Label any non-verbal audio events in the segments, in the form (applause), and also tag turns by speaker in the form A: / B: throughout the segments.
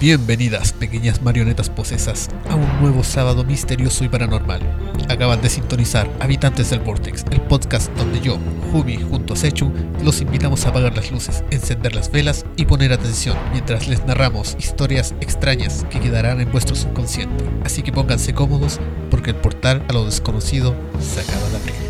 A: Bienvenidas, pequeñas marionetas posesas, a un nuevo sábado misterioso y paranormal. Acaban de sintonizar Habitantes del Vortex, el podcast donde yo, Jumi, junto a Sechu, los invitamos a apagar las luces, encender las velas y poner atención mientras les narramos historias extrañas que quedarán en vuestro subconsciente. Así que pónganse cómodos porque el portal a lo desconocido se acaba de abrir.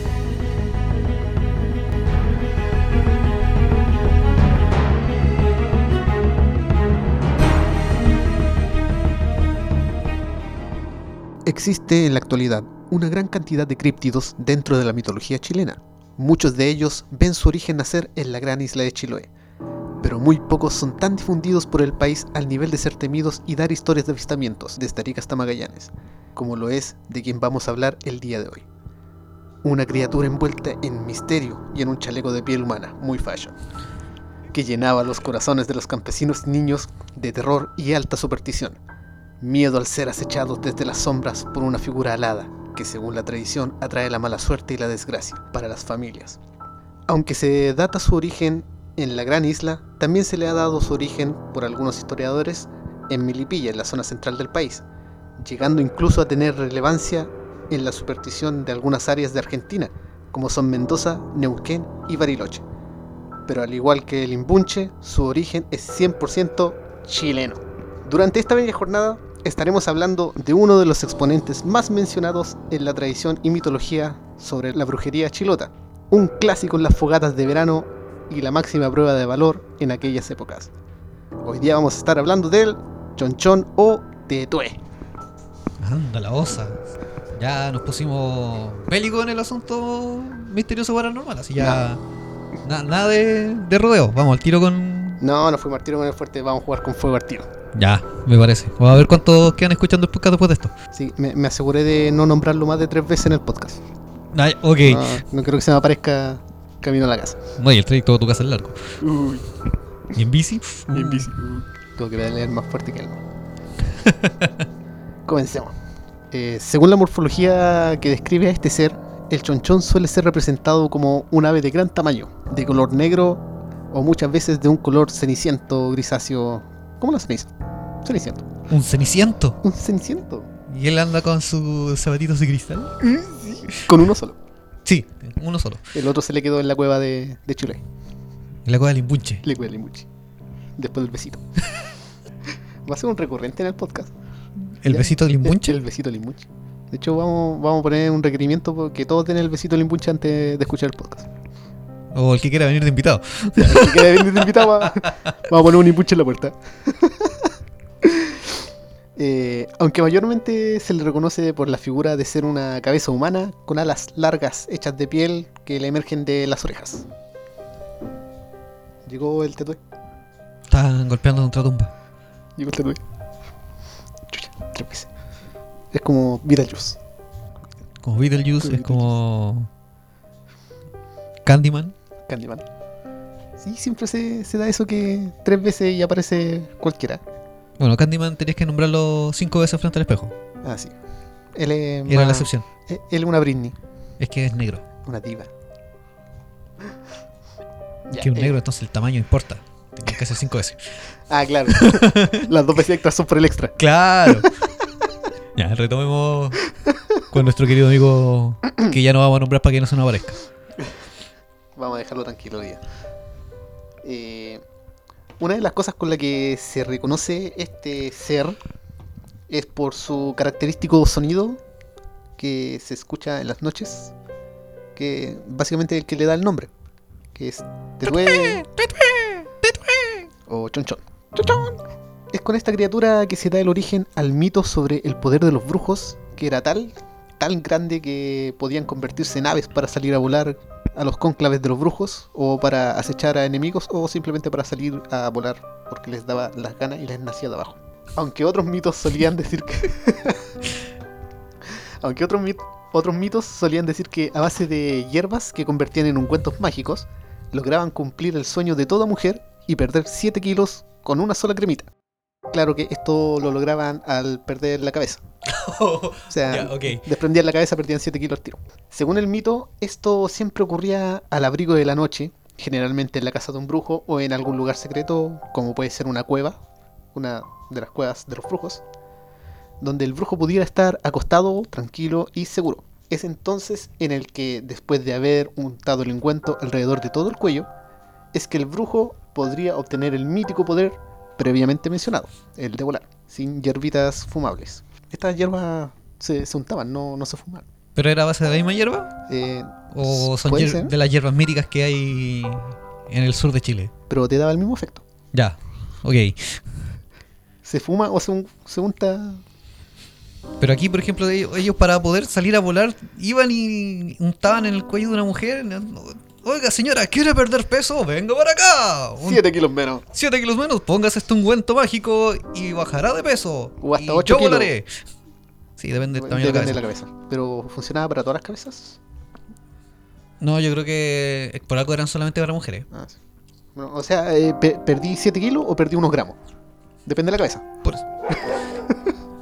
A: Existe en la actualidad una gran cantidad de críptidos dentro de la mitología chilena. Muchos de ellos ven su origen nacer en la gran isla de Chiloé, pero muy pocos son tan difundidos por el país al nivel de ser temidos y dar historias de avistamientos desde Arica hasta Magallanes, como lo es de quien vamos a hablar el día de hoy. Una criatura envuelta en misterio y en un chaleco de piel humana, muy fashion, que llenaba los corazones de los campesinos niños de terror y alta superstición Miedo al ser acechados desde las sombras por una figura alada, que según la tradición atrae la mala suerte y la desgracia para las familias. Aunque se data su origen en la gran isla, también se le ha dado su origen por algunos historiadores en Milipilla, en la zona central del país, llegando incluso a tener relevancia en la superstición de algunas áreas de Argentina, como son Mendoza, Neuquén y Bariloche. Pero al igual que el imbunche, su origen es 100% chileno. Durante esta bella jornada estaremos hablando de uno de los exponentes más mencionados en la tradición y mitología sobre la brujería chilota, un clásico en las fogatas de verano y la máxima prueba de valor en aquellas épocas. Hoy día vamos a estar hablando del chonchón o tetué.
B: Anda la osa. Ya nos pusimos bélico en el asunto misterioso paranormal, así ya. nada de, de rodeo. Vamos al tiro con.
A: No, no fuimos al tiro con el fuerte, vamos a jugar con fuego al tiro.
B: Ya, me parece. Vamos a ver cuántos quedan escuchando el podcast después de esto.
A: Sí, me, aseguré de no nombrarlo más de tres veces en el podcast.
B: Ay, ok.
A: No, quiero que se me aparezca camino a la casa.
B: No, y el trayecto de tu casa es largo. Uy. ¿Y en bici?
A: Y en bici. Tengo que leer más fuerte que él. (laughs) Comencemos. Eh, según la morfología que describe a este ser, el chonchón suele ser representado como un ave de gran tamaño, de color negro o muchas veces de un color ceniciento grisáceo ¿Cómo la ceniza? Ceniciento.
B: ¿Un ceniciento?
A: Un ceniciento.
B: ¿Y él anda con sus zapatitos de cristal?
A: Sí. Con uno solo.
B: Sí, uno solo.
A: El otro se le quedó en la cueva de, de Chile.
B: En la cueva del Limbuche.
A: La cueva del Limbuche. Después del besito. (laughs) Va a ser un recurrente en el podcast.
B: ¿El besito del Limbuche? (laughs)
A: El, besito del Limbuche. De hecho, vamos, vamos a poner un requerimiento porque todos den el besito del Limbuche antes de escuchar el podcast.
B: O el que quiera venir de invitado.
A: el que quiera venir de invitado, va, (laughs) vamos a poner un impuche en la puerta. (laughs) Eh, aunque mayormente se le reconoce por la figura de ser una cabeza humana con alas largas hechas de piel que le emergen de las orejas. Llegó el tetué.
B: Están golpeando contra tumba.
A: Llegó el tetué. Chucha, tres veces. Es como Beetlejuice.
B: Como Beetlejuice, es como. Candyman.
A: Candyman. Sí, siempre se, da eso que tres veces y aparece cualquiera.
B: Bueno, Candyman tenías que nombrarlo cinco veces frente al espejo.
A: Ah, sí. Él es
B: Era la excepción.
A: Eh, él es una Britney.
B: Es que es negro.
A: Una diva.
B: Es que un eh. negro, entonces el tamaño importa. Tienes que hacer cinco veces. (laughs)
A: ah, claro. (laughs) Las dos veces extras son por el extra.
B: Claro. (laughs) ya, retomemos con nuestro querido amigo que ya no vamos a nombrar para que no se nos aparezca.
A: Vamos a dejarlo tranquilo hoy día. Eh, una de las cosas con la que se reconoce este ser es por su característico sonido que se escucha en las noches, que básicamente es el que le da el nombre, que es Tetué o Chonchón. Chonchón. Es con esta criatura que se da el origen al mito sobre el poder de los brujos, que era tal, tan grande que podían convertirse en aves para salir a volar a los cónclaves de los brujos o para acechar a enemigos o simplemente para salir a volar porque les daba las ganas y les nacía de abajo. Aunque otros mitos solían decir que... (laughs) Aunque otros, otros mitos solían decir que a base de hierbas que convertían en ungüentos mágicos, lograban cumplir el sueño de toda mujer y perder 7 kilos con una sola cremita. Claro que esto lo lograban al perder la cabeza. (laughs) o sea, desprendían la cabeza, perdían 7 kilos al tiro. Según el mito, esto siempre ocurría al abrigo de la noche, generalmente en la casa de un brujo o en algún lugar secreto, como puede ser una cueva, una de las cuevas de los brujos, donde el brujo pudiera estar acostado, tranquilo y seguro. Es entonces en el que, después de haber untado el ungüento alrededor de todo el cuello, es que el brujo podría obtener el mítico poder previamente mencionado, el de volar, sin hierbitas fumables. Estas hierbas se, se untaban, no, no se fumaban.
B: ¿Pero era base de la misma hierba?
A: Eh,
B: ¿O son de las hierbas míticas que hay en el sur de Chile?
A: pero te daba el mismo efecto.
B: Ya, ok.
A: Se fuma o se, se unta.
B: Pero aquí, por ejemplo, ellos, ellos para poder salir a volar iban y untaban en el cuello de una mujer. Oiga, señora, ¿quiere perder peso? Venga para acá. Un
A: 7 kilos menos.
B: 7 kilos menos, póngase este ungüento mágico y bajará de peso.
A: O hasta
B: Y
A: ocho
B: yo
A: kilos.
B: volaré. Sí, depende del tamaño de la
A: Depende
B: cabeza.
A: de la cabeza. Pero funcionaba para todas las cabezas.
B: No, yo creo que por algo eran solamente para mujeres.
A: Ah, sí. Bueno, o sea, eh, pe- ¿perdí 7 kilos o perdí unos gramos? Depende de la cabeza.
B: Por eso. (laughs)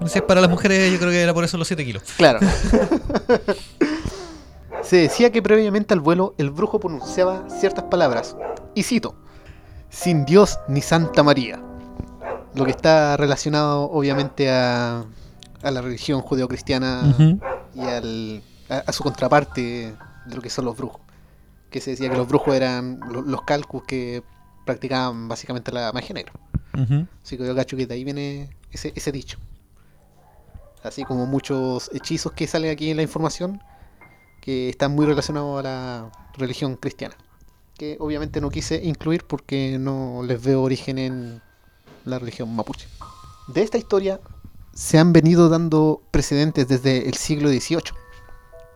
B: Si es para las mujeres, yo creo que era por eso los 7 kilos.
A: Claro. (laughs) Se decía que previamente al vuelo el brujo pronunciaba ciertas palabras. Y cito: Sin Dios ni Santa María. Lo que está relacionado obviamente a, a la religión judeocristiana
B: Ujú.
A: y al, a, a su contraparte de lo que son los brujos. Que se decía que los brujos eran lo- los calcus que practicaban básicamente la magia negra. Así que yo cacho que de ahí viene ese, ese dicho. Así como muchos hechizos que salen aquí en la información que están muy relacionados a la religión cristiana. Que obviamente no quise incluir porque no les veo origen en la religión mapuche. De esta historia se han venido dando precedentes desde el siglo XVIII,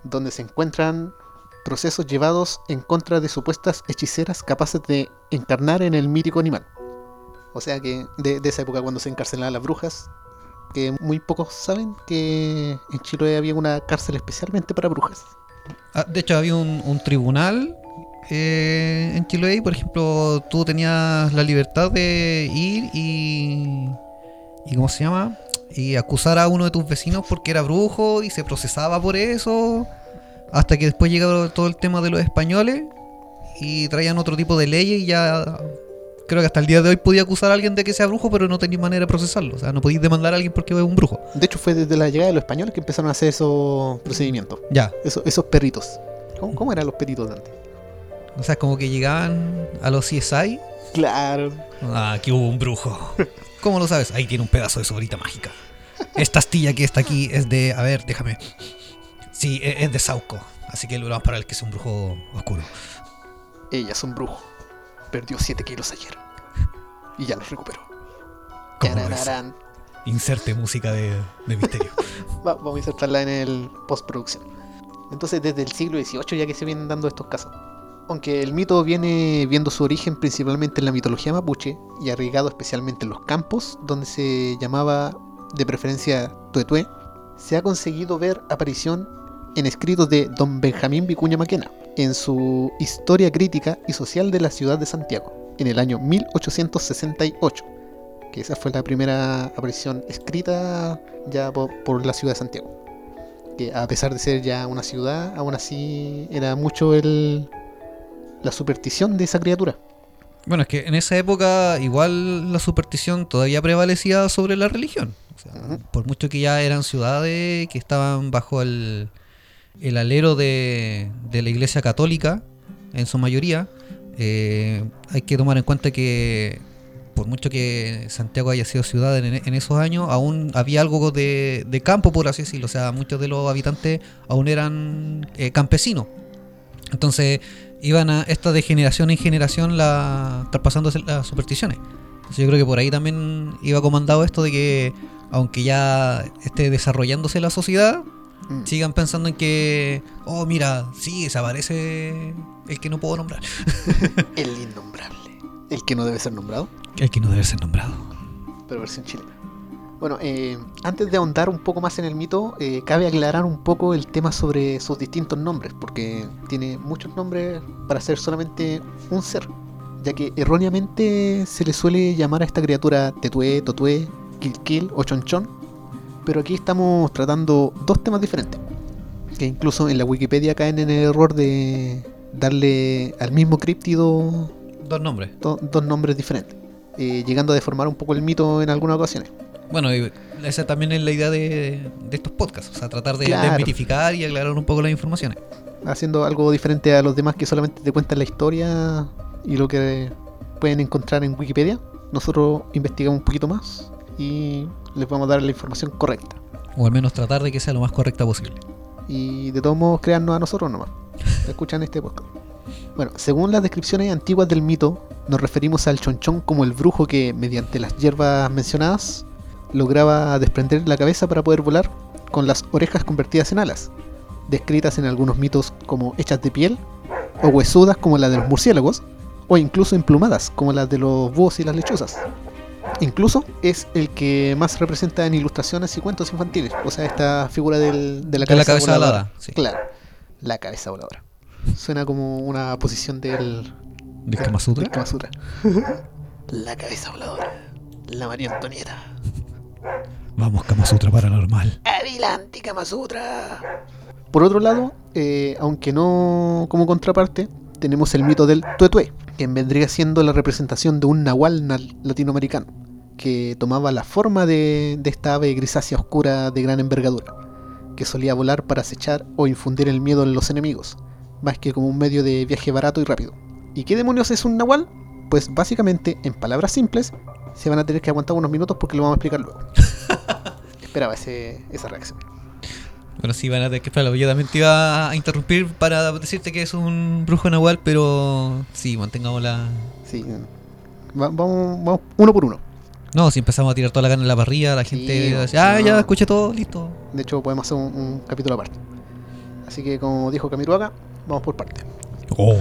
A: donde se encuentran procesos llevados en contra de supuestas hechiceras capaces de encarnar en el mítico animal. O sea que de, esa época cuando se encarcelaban las brujas, que muy pocos saben que en Chiloé había una cárcel especialmente para brujas.
B: Ah, de hecho, había un, un tribunal eh, en Chiloé. Por ejemplo, tú tenías la libertad de ir y. ¿Y cómo se llama? Y acusar a uno de tus vecinos porque era brujo y se procesaba por eso. Hasta que después llegó todo el tema de los españoles y traían otro tipo de leyes y ya. Creo que hasta el día de hoy podía acusar a alguien de que sea brujo, pero no tenía manera de procesarlo. O sea, no podías demandar a alguien porque es un brujo.
A: De hecho fue desde la llegada de los españoles que empezaron a hacer esos procedimientos,
B: Ya.
A: esos, esos perritos. ¿Cómo, cómo eran los peritos de antes?
B: O sea, como que llegaban a los CSI
A: Claro.
B: Ah, aquí hubo un brujo. (laughs) ¿Cómo lo sabes? Ahí tiene un pedazo de sobrita mágica. Esta astilla que está aquí es de. A ver, déjame. Sí, e- es de Sauco. Así que lo vamos para el que es un brujo oscuro.
A: Ella es un brujo. Perdió 7 kilos ayer. Y ya los recuperó.
B: Inserte música de, de misterio. (laughs)
A: Va- vamos a insertarla en el postproducción. Entonces, desde el siglo XVIII ya que se vienen dando estos casos. Aunque el mito viene viendo su origen principalmente en la mitología mapuche y arraigado especialmente en los campos, donde se llamaba de preferencia tuetué, se ha conseguido ver aparición en escritos de don Benjamín Vicuña Maquena, en su Historia Crítica y Social de la Ciudad de Santiago, en el año 1868, que esa fue la primera aparición escrita ya por, por la ciudad de Santiago. Que a pesar de ser ya una ciudad, aún así era mucho el, la superstición de esa criatura.
B: Bueno, es que en esa época igual la superstición todavía prevalecía sobre la religión. O sea,
A: Ujú.
B: Por mucho que ya eran ciudades que estaban bajo el, el alero de, de la iglesia católica, en su mayoría, eh, hay que tomar en cuenta que por mucho que Santiago haya sido ciudad en, esos años, aún había algo de, de campo, por así decirlo. O sea, muchos de los habitantes aún eran eh, campesinos. Entonces iban a esta de generación en generación la, traspasándose las supersticiones. Entonces yo creo que por ahí también iba comandado esto de que aunque ya esté desarrollándose la sociedad,
A: Mm.
B: sigan pensando en que, oh mira, sí, se aparece el que no puedo nombrar. (laughs)
A: El innombrable. El que no debe ser nombrado,
B: El que no debe ser nombrado.
A: pero versión chilena. Bueno, eh, antes de ahondar un poco más en el mito, eh, cabe aclarar un poco el tema sobre sus distintos nombres, porque tiene muchos nombres para ser solamente un ser, ya que erróneamente se le suele llamar a esta criatura Tetué, Totué, Quilquil o Chonchón, pero aquí estamos tratando dos temas diferentes, que incluso en la Wikipedia caen en el error de darle al mismo críptido
B: Dos nombres.
A: do- dos nombres diferentes. eh, llegando a deformar un poco el mito en algunas ocasiones.
B: Bueno, esa también es la idea de, de estos podcasts, o sea, tratar de
A: Claro.
B: desmitificar y aclarar un poco las informaciones.
A: Haciendo algo diferente a los demás que solamente te cuentan la historia y lo que pueden encontrar en Wikipedia. Nosotros investigamos un poquito más y les a dar la información correcta.
B: O al menos tratar de que sea lo más correcta posible.
A: Y de todos modos, créannos a nosotros nomás. (laughs) Escuchan este podcast. Bueno, según las descripciones antiguas del mito, nos referimos al chonchón como el brujo que, mediante las hierbas mencionadas, lograba desprender la cabeza para poder volar con las orejas convertidas en alas, descritas en algunos mitos como hechas de piel, o huesudas como la de los murciélagos, o incluso emplumadas como las de los búhos y las lechuzas. Incluso es el que más representa en ilustraciones y cuentos infantiles, o sea, esta figura del- de la
B: De la
A: cabeza,
B: cabeza
A: voladora.
B: alada, sí.
A: Claro, la cabeza voladora. Suena como una posición del,
B: ¿Del Kama Sutra?
A: la cabeza voladora. La María Antonieta.
B: Vamos, Kama Sutra paranormal.
A: Adelante, Kama Sutra. Por otro lado, eh, aunque no como contraparte, tenemos el mito del tuetué, que vendría siendo la representación de un nahual na- latinoamericano, que tomaba la forma de, de esta ave grisácea oscura de gran envergadura, que solía volar para acechar o infundir el miedo en los enemigos, más que como un medio de viaje barato y rápido. ¿Y qué demonios es un nahual? Pues básicamente, en palabras simples, se van a tener que aguantar unos minutos porque lo vamos a explicar luego. (laughs) Esperaba ese, esa reacción.
B: Bueno, sí, van a tener que esperarlo. Yo también te iba a interrumpir para decirte que es un brujo nahual, pero sí, mantengamos la...
A: Sí. Va- vamos, vamos uno por uno.
B: No, si empezamos a tirar toda la carne en la parrilla, la gente
A: Sí,
B: va a decir, ah,
A: no.
B: ya escuché todo, listo.
A: De hecho, podemos hacer un, un capítulo aparte. Así que, como dijo Camiruaga, vamos por parte.
B: Oh.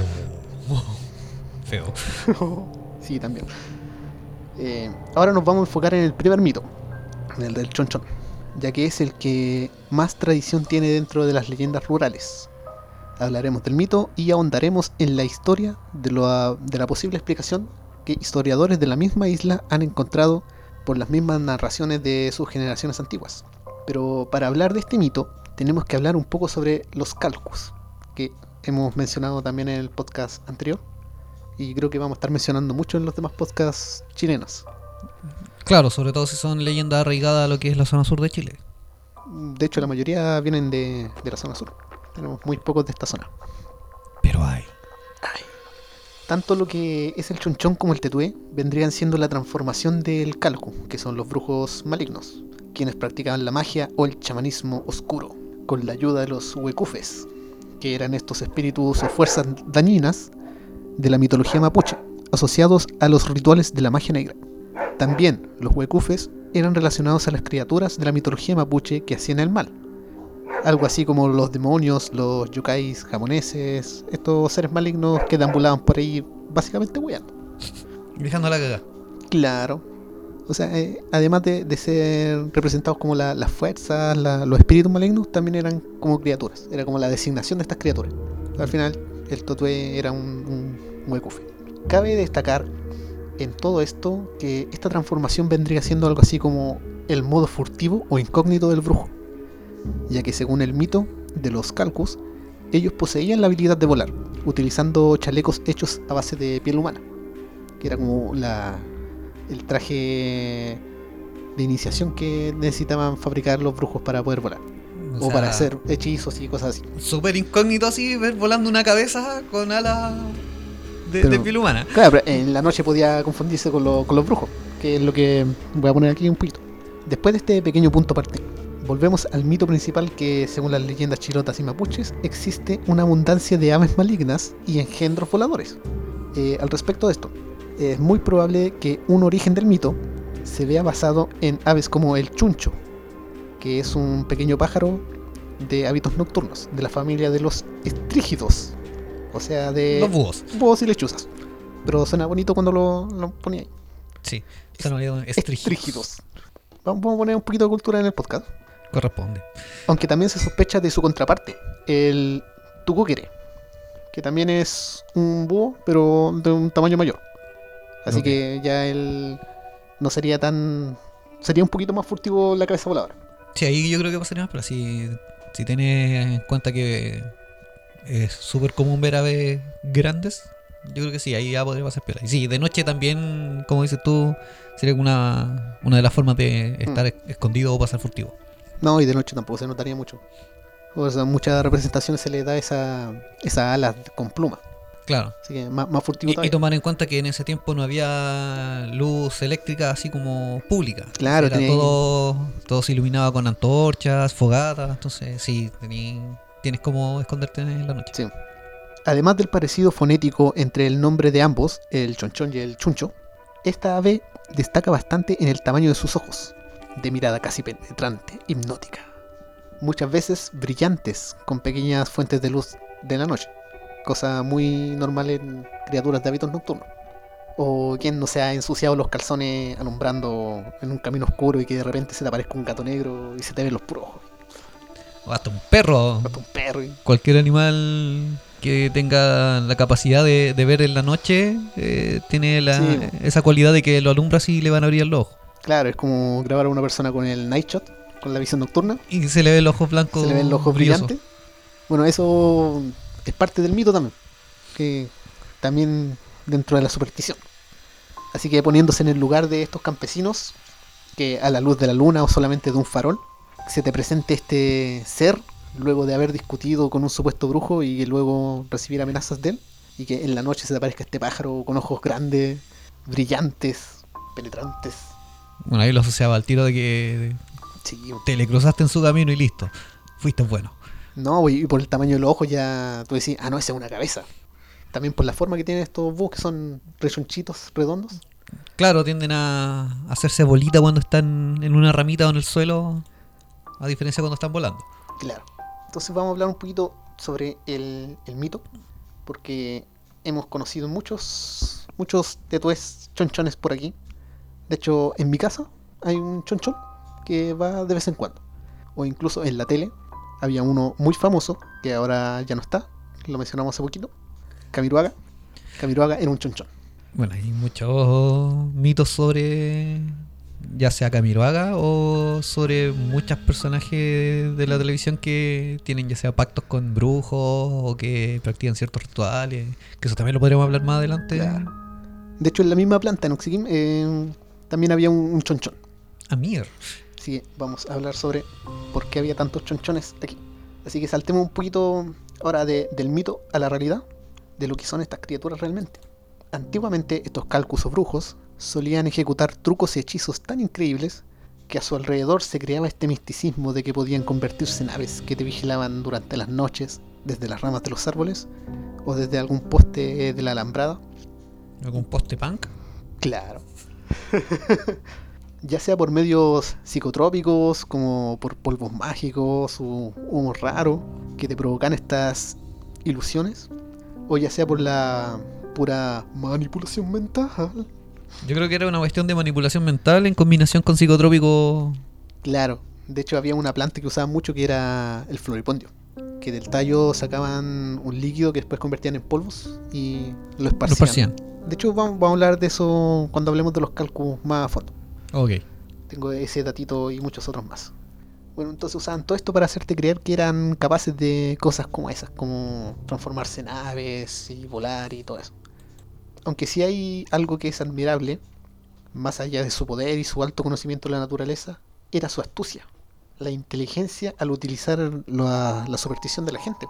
B: (laughs) Feo. (laughs)
A: sí, también. Eh, ahora nos vamos a enfocar en el primer mito, en el del chonchón, ya que es el que más tradición tiene dentro de las leyendas rurales. Hablaremos del mito y ahondaremos en la historia de, lo- de la posible explicación que historiadores de la misma isla han encontrado por las mismas narraciones de sus generaciones antiguas. Pero para hablar de este mito, tenemos que hablar un poco sobre los calcus, que hemos mencionado también en el podcast anterior y creo que vamos a estar mencionando mucho en los demás podcasts chilenos.
B: Claro, sobre todo si son leyendas arraigadas a lo que es la zona sur de Chile.
A: De hecho, la mayoría vienen de, de la zona sur. Tenemos muy pocos de esta zona.
B: Pero hay.
A: Tanto lo que es el chonchón como el tetué vendrían siendo la transformación del calcu, que son los brujos malignos, quienes practicaban la magia o el chamanismo oscuro, con la ayuda de los huecufes, que eran estos espíritus o fuerzas dañinas de la mitología mapuche, asociados a los rituales de la magia negra. También los huecufes eran relacionados a las criaturas de la mitología mapuche que hacían el mal. Algo así como los demonios, los yokais japoneses, estos seres malignos que deambulaban por ahí básicamente huyendo.
B: Dejando la cagada.
A: Claro. O sea, eh, además de, de ser representados como la- las fuerzas, la- los espíritus malignos, también eran como criaturas. Era como la designación de estas criaturas. Al final, el Totue era un, un huecufe. Cabe destacar en todo esto que esta transformación vendría siendo algo así como el modo furtivo o incógnito del brujo. Ya que según el mito de los calcus, ellos poseían la habilidad de volar, utilizando chalecos hechos a base de piel humana. Que era como la, el traje de iniciación que necesitaban fabricar los brujos para poder volar. O,
B: sea,
A: para hacer hechizos y cosas así.
B: Súper incógnito así, ver volando una cabeza con alas de,
A: Pero-
B: de piel humana.
A: Claro, pero en la noche podía confundirse con, lo- con los brujos, que es lo que voy a poner aquí un poquito. Después de este pequeño punto aparte, volvemos al mito principal que, según las leyendas chilotas y mapuches, existe una abundancia de aves malignas y engendros voladores. Eh, al respecto de esto, es muy probable que un origen del mito se vea basado en aves como el chuncho, que es un pequeño pájaro de hábitos nocturnos, de la familia de los estrígidos, o sea, de
B: Los búhos.
A: búhos y lechuzas. Pero suena bonito cuando lo, lo ponía ahí.
B: Sí. Son estrígidos.
A: Vamos a poner un poquito de cultura en el podcast.
B: Corresponde.
A: Aunque también se sospecha de su contraparte, el tucúquere, que también es un búho, pero de un tamaño mayor. Así que ya él no sería tan... Sería un poquito más furtivo la cabeza voladora.
B: Sí, ahí yo creo que pasaría más, pero si, si tienes en cuenta que es súper común ver aves grandes, yo creo que sí, ahí ya podría pasar piola. Y sí, de noche también, como dices tú, sería una, una de las formas de estar es- escondido o pasar furtivo.
A: No, y de noche tampoco se notaría mucho. O sea, muchas representaciones se le da esa, esa alas con pluma.
B: Claro.
A: Así que más, más furtivo
B: Y, y tomar en cuenta que en ese tiempo no había luz eléctrica así como pública.
A: Claro,
B: Era
A: tenía-
B: todo, todo se iluminaba con antorchas, fogatas, entonces sí, tení- tienes como esconderte en la noche.
A: Sí. Además del parecido fonético entre el nombre de ambos, el chonchón y el chuncho, esta ave destaca bastante en el tamaño de sus ojos, de mirada casi penetrante, hipnótica. Muchas veces brillantes, con pequeñas fuentes de luz de la noche, cosa muy normal en criaturas de hábitos nocturnos. O quien no se ha ensuciado los calzones alumbrando en un camino oscuro y que de repente se te aparezca un gato negro y se te ven los puros ojos.
B: O hasta un perro,
A: Hasta un perro y
B: cualquier animal que tenga la capacidad de, de ver en la noche, eh, tiene la-
A: Sí.
B: esa cualidad de que lo alumbras y le van a abrir los ojos.
A: Claro, es como grabar a una persona con el night shot, con la visión nocturna.
B: Y se le ven los ojos blancos.
A: Se le ven los ojos brillantes. Bueno, eso es parte del mito también. Que también dentro de la superstición. Así que poniéndose en el lugar de estos campesinos, que a la luz de la luna o solamente de un farol, se te presente este ser luego de haber discutido con un supuesto brujo y luego recibir amenazas de él. Y que en la noche se te aparezca este pájaro con ojos grandes, brillantes, penetrantes.
B: Bueno, ahí lo asociaba al tiro de que
A: Sí,
B: te le cruzaste en su camino y listo. Fuiste bueno.
A: No, y por el tamaño de los ojos ya tú decís, ah, no, esa es una cabeza. También por la forma que tienen estos búhos que son rechonchitos, redondos.
B: Claro, tienden a hacerse bolita cuando están en una ramita o en el suelo, a diferencia cuando están volando.
A: Claro. Entonces vamos a hablar un poquito sobre el, el mito, porque hemos conocido muchos, muchos tetués chonchones por aquí. De hecho, en mi casa hay un chonchón que va de vez en cuando. O incluso en la tele había uno muy famoso, que ahora ya no está, lo mencionamos hace poquito, Camiruaga. Camiruaga era un chonchón.
B: Bueno, hay muchos mitos sobre ya sea Camiroaga o sobre muchos personajes de la televisión que tienen ya sea pactos con brujos o que practican ciertos rituales, que eso también lo podríamos hablar más adelante.
A: Claro. De hecho, en la misma planta, en eh, también había un, un chonchón.
B: Amir.
A: Que vamos a hablar sobre por qué había tantos chonchones aquí. Así que saltemos un poquito ahora de- del mito a la realidad de lo que son estas criaturas realmente. Antiguamente estos calcus o brujos solían ejecutar trucos y hechizos tan increíbles que a su alrededor se creaba este misticismo de que podían convertirse en aves que te vigilaban durante las noches desde las ramas de los árboles o desde algún poste de la alambrada
B: ¿Algún poste punk?
A: Claro. (laughs) ya sea por medios psicotrópicos, como por polvos mágicos o humo raro que te provocan estas ilusiones, o ya sea por la pura manipulación mental.
B: Yo creo que era una cuestión de manipulación mental en combinación con psicotrópico.
A: Claro, de hecho había una planta que usaban mucho que era el floripondio, que del tallo sacaban un líquido que después convertían en polvos y lo esparcían. De hecho vamos, vamos a hablar de eso cuando hablemos de los cálculos más a fondo.
B: Ok.
A: Tengo ese datito y muchos otros más. Bueno, entonces usaban todo esto para hacerte creer que eran capaces de cosas como esas, como transformarse en aves y volar y todo eso. Aunque sí hay algo que es admirable, más allá de su poder y su alto conocimiento de la naturaleza, era su astucia, la inteligencia al utilizar la, superstición de la gente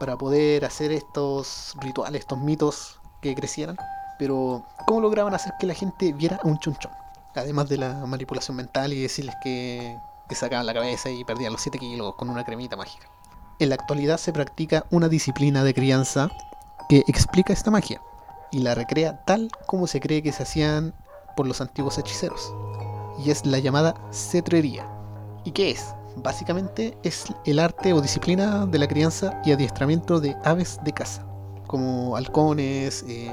A: para poder hacer estos rituales, estos mitos que crecieran. Pero, ¿cómo lograban hacer que la gente viera un chonchón? Además de la manipulación mental y decirles que, que sacaban la cabeza y perdían los 7 kilos con una cremita mágica. En la actualidad se practica una disciplina de crianza que explica esta magia y la recrea tal como se cree que se hacían por los antiguos hechiceros. Y es la llamada cetrería. ¿Y qué es? Básicamente es el arte o disciplina de la crianza y adiestramiento de aves de caza, como halcones, eh,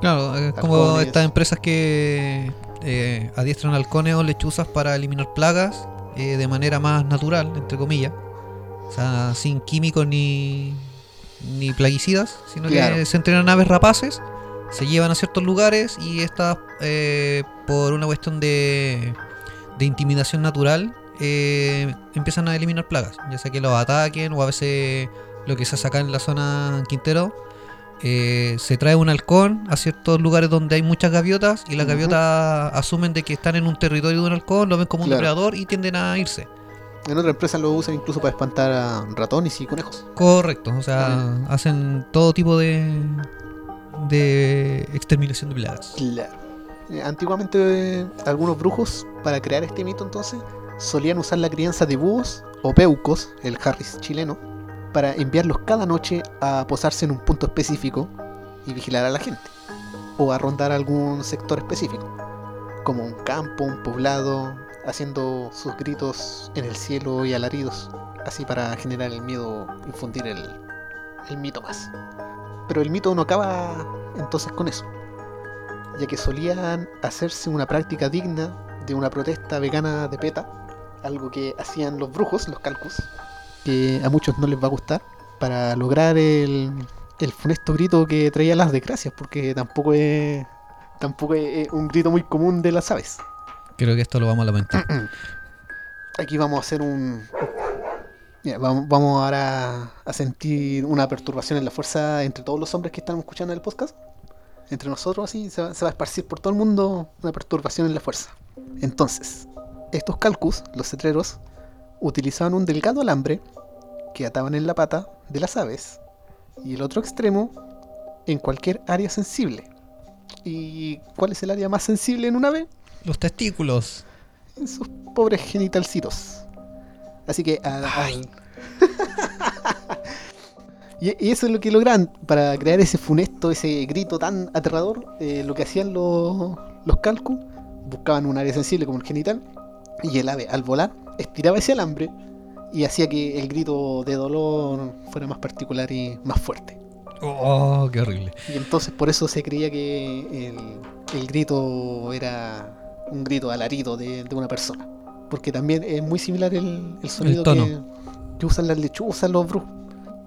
B: Claro, es como
A: Halcones.
B: estas empresas que eh, adiestran halcones o lechuzas para eliminar plagas eh, de manera más natural, entre comillas. O sea, sin químicos ni, ni plaguicidas, sino
A: Claro.
B: que se entrenan aves rapaces, se llevan a ciertos lugares y estas, eh, por una cuestión de, de intimidación natural, eh, empiezan a eliminar plagas, ya sea que los ataquen o a veces lo que se hace acá en la zona Quintero eh, se trae un halcón a ciertos lugares donde hay muchas gaviotas y las gaviotas asumen de que están en un territorio de un halcón, lo ven como un depredador y tienden a irse.
A: En otra empresa lo usan incluso para espantar a ratones y conejos.
B: Correcto, o sea, hacen todo tipo de de exterminación de plagas.
A: Eh, Antiguamente eh, algunos brujos, para crear este mito entonces, solían usar la crianza de búhos o peucos, el Harris chileno, para enviarlos cada noche a posarse en un punto específico y vigilar a la gente, o a rondar algún sector específico, como un campo, un poblado, haciendo sus gritos en el cielo y alaridos, así para generar el miedo, infundir el, el mito más. Pero el mito no acaba entonces con eso, ya que solían hacerse una práctica digna de una protesta vegana de PETA, algo que hacían los brujos, los calcus, que a muchos no les va a gustar, para lograr el, el funesto grito que traía las desgracias, porque tampoco es, tampoco es un grito muy común de las aves.
B: Creo que esto lo vamos a lamentar. (clears throat)
A: Aquí vamos a hacer un. Vamos ahora a sentir una perturbación en la fuerza entre todos los hombres que están escuchando el podcast. Entre nosotros, así se va, se va a esparcir por todo el mundo una perturbación en la fuerza. Entonces, estos calcus, los cetreros, utilizaban un delgado alambre que ataban en la pata de las aves y el otro extremo en cualquier área sensible. ¿Y cuál es el área más sensible en un ave?
B: Los testículos.
A: en sus pobres genitalcitos. Así que al- (laughs) y, y eso es lo que logran para crear ese funesto, ese grito tan aterrador. eh, lo que hacían los, los calcus, buscaban un área sensible como el genital, y el ave al volar estiraba ese alambre y hacía que el grito de dolor fuera más particular y más fuerte.
B: Oh, qué horrible.
A: Y entonces por eso se creía que el, el grito era un grito alarido de, de una persona. Porque también es muy similar el, el sonido
B: tono.
A: que, que usan las lechuzas, los brujos.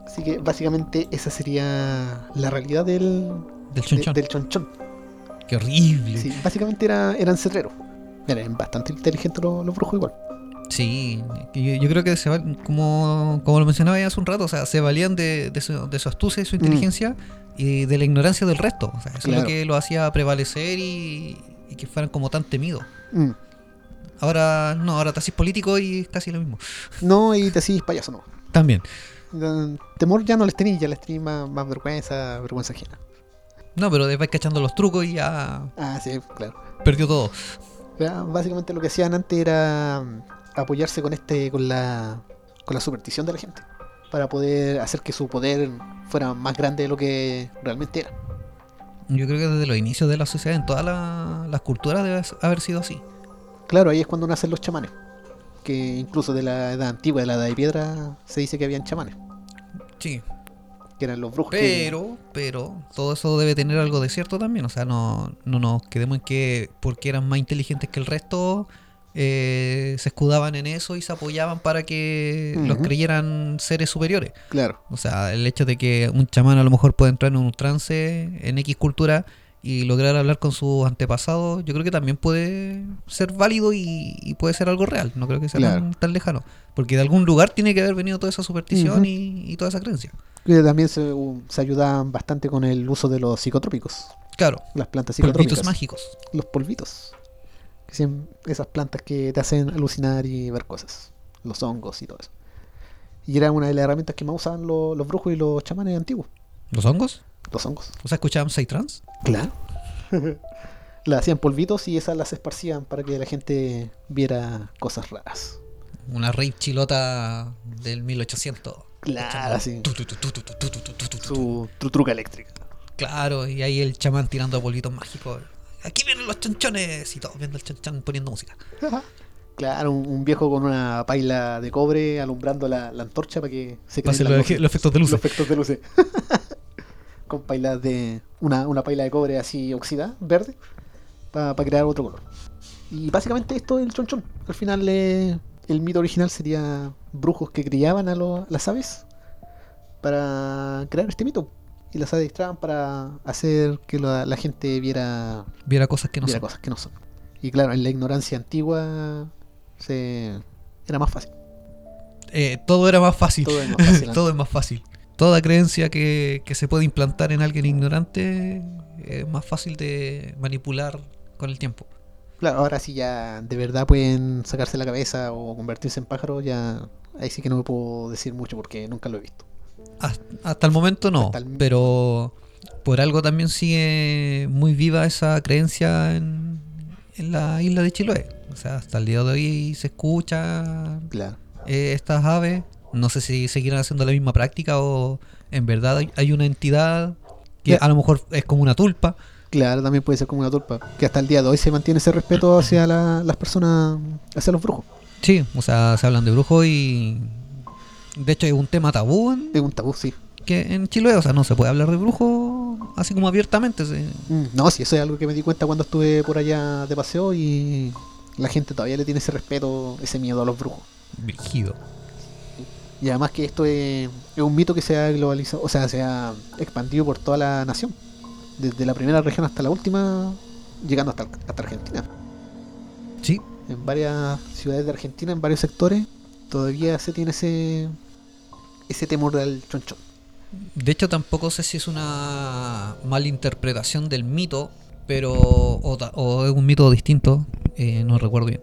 A: Así que básicamente esa sería la realidad del,
B: Del
A: de-
B: chonchón.
A: del chonchón.
B: Qué horrible.
A: Sí, básicamente era, eran cetreros. Eran bastante inteligentes los, los brujos igual.
B: Sí, yo, yo creo que se como, como lo mencionaba ya hace un rato, o sea, se valían de, de su, de su astucia y su inteligencia y de la ignorancia del resto. O sea, eso es lo que lo hacía prevalecer y, y que fueran como tan temidos.
A: Mm.
B: Ahora, no, ahora te haces político y es casi lo mismo.
A: No, y te payaso, no.
B: También.
A: Eh, Temor ya no les tenéis, ya les tenéis más, más vergüenza, vergüenza ajena.
B: No, pero después cachando los trucos y ya
A: Ah, sí, claro.
B: perdió todo.
A: Ya, Básicamente lo que hacían antes era mm, apoyarse con este, con la, con la superstición de la gente, para poder hacer que su poder fuera más grande de lo que realmente era.
B: Yo creo que desde los inicios de la sociedad, en todas la- las culturas, debe haber sido así.
A: Claro, ahí es cuando nacen los chamanes, que incluso de la edad antigua, de la edad de piedra, se dice que habían chamanes,
B: Sí,
A: que eran los brujos. que-
B: Pero, pero, todo eso debe tener algo de cierto también. O sea, no, no nos quedemos en que porque eran más inteligentes que el resto, eh, se escudaban en eso y se apoyaban para que los creyeran seres superiores.
A: Claro,
B: O sea, el hecho de que un chamán a lo mejor puede entrar en un trance en X cultura y lograr hablar con sus antepasados, yo creo que también puede ser válido y, y puede ser algo real. No creo que sea tan,
A: Claro.
B: tan lejano. Porque de algún lugar tiene que haber venido toda esa superstición y, y toda esa creencia.
A: que también se, se ayudaban bastante con el uso de los psicotrópicos,
B: Claro,
A: las plantas psicotrópicas.
B: polvitos mágicos.
A: los polvitos. Que son esas plantas que te hacen alucinar y ver cosas. Los hongos y todo eso. Y era una de las herramientas que más usaban lo- los brujos y los chamanes antiguos.
B: ¿Los hongos?
A: los hongos.
B: ¿O sea, escuchaban trans?
A: Claro. las hacían polvitos y esas las esparcían para que la gente viera cosas raras.
B: Una rape chilota del 1800.
A: Claro,
B: sí.
A: Su truca eléctrica.
B: Claro, y ahí el chamán tirando polvitos mágicos. Aquí vienen los chonchones y todos viendo el chonchón poniendo música.
A: Claro, un, viejo con una paila de cobre alumbrando la, la antorcha para que se creen
B: los, los, efectos de luces.
A: Los efectos de luces. Con pailas de. Una, una paila de cobre así oxidada, verde, para crear otro color. Y básicamente esto es el chonchón. Al final, eh, el mito original sería brujos que criaban a, lo- a las aves para crear este mito. Y las adiestraban para hacer que la, la gente viera,
B: Viera cosas que no
A: viera
B: son.
A: cosas que no son. Y claro, en la ignorancia antigua se, era más fácil.
B: Eh, todo era más fácil.
A: Todo es más (laughs) fácil.
B: Todo es más fácil. Toda creencia que, que se puede implantar en alguien ignorante es más fácil de manipular con el tiempo.
A: Claro, ahora sí ya de verdad pueden sacarse la cabeza o convertirse en pájaro, ya ahí sí que no me puedo decir mucho porque nunca lo he visto.
B: Hasta, hasta el momento no,
A: el-
B: pero por algo también sigue muy viva esa creencia en, en la isla de Chiloé. O sea, hasta el día de hoy se escucha
A: Claro.
B: eh, estas aves. No sé si seguirán haciendo la misma práctica o en verdad hay, una entidad que a lo mejor es como una tulpa.
A: Claro, también puede ser como una tulpa. Que hasta el día de hoy se mantiene ese respeto hacia la- las personas, hacia los brujos.
B: Sí, o sea, se hablan de brujos y de hecho es un tema tabú en,
A: Es un tabú, sí.
B: que en Chiloé. O sea, no se puede hablar de brujos así como abiertamente.
A: Mm, No, sí, eso es algo que me di cuenta cuando estuve por allá de paseo y la gente todavía le tiene ese respeto, ese miedo a los brujos.
B: Brígido.
A: Y además que esto es, es un mito que se ha globalizado, o sea, se ha expandido por toda la nación. Desde la primera región hasta la última, llegando hasta, hasta Argentina.
B: Sí,
A: En varias ciudades de Argentina, en varios sectores, todavía se tiene ese ese temor al chonchón.
B: De hecho, tampoco sé si es una malinterpretación del mito, pero o es un mito distinto, eh, no recuerdo bien.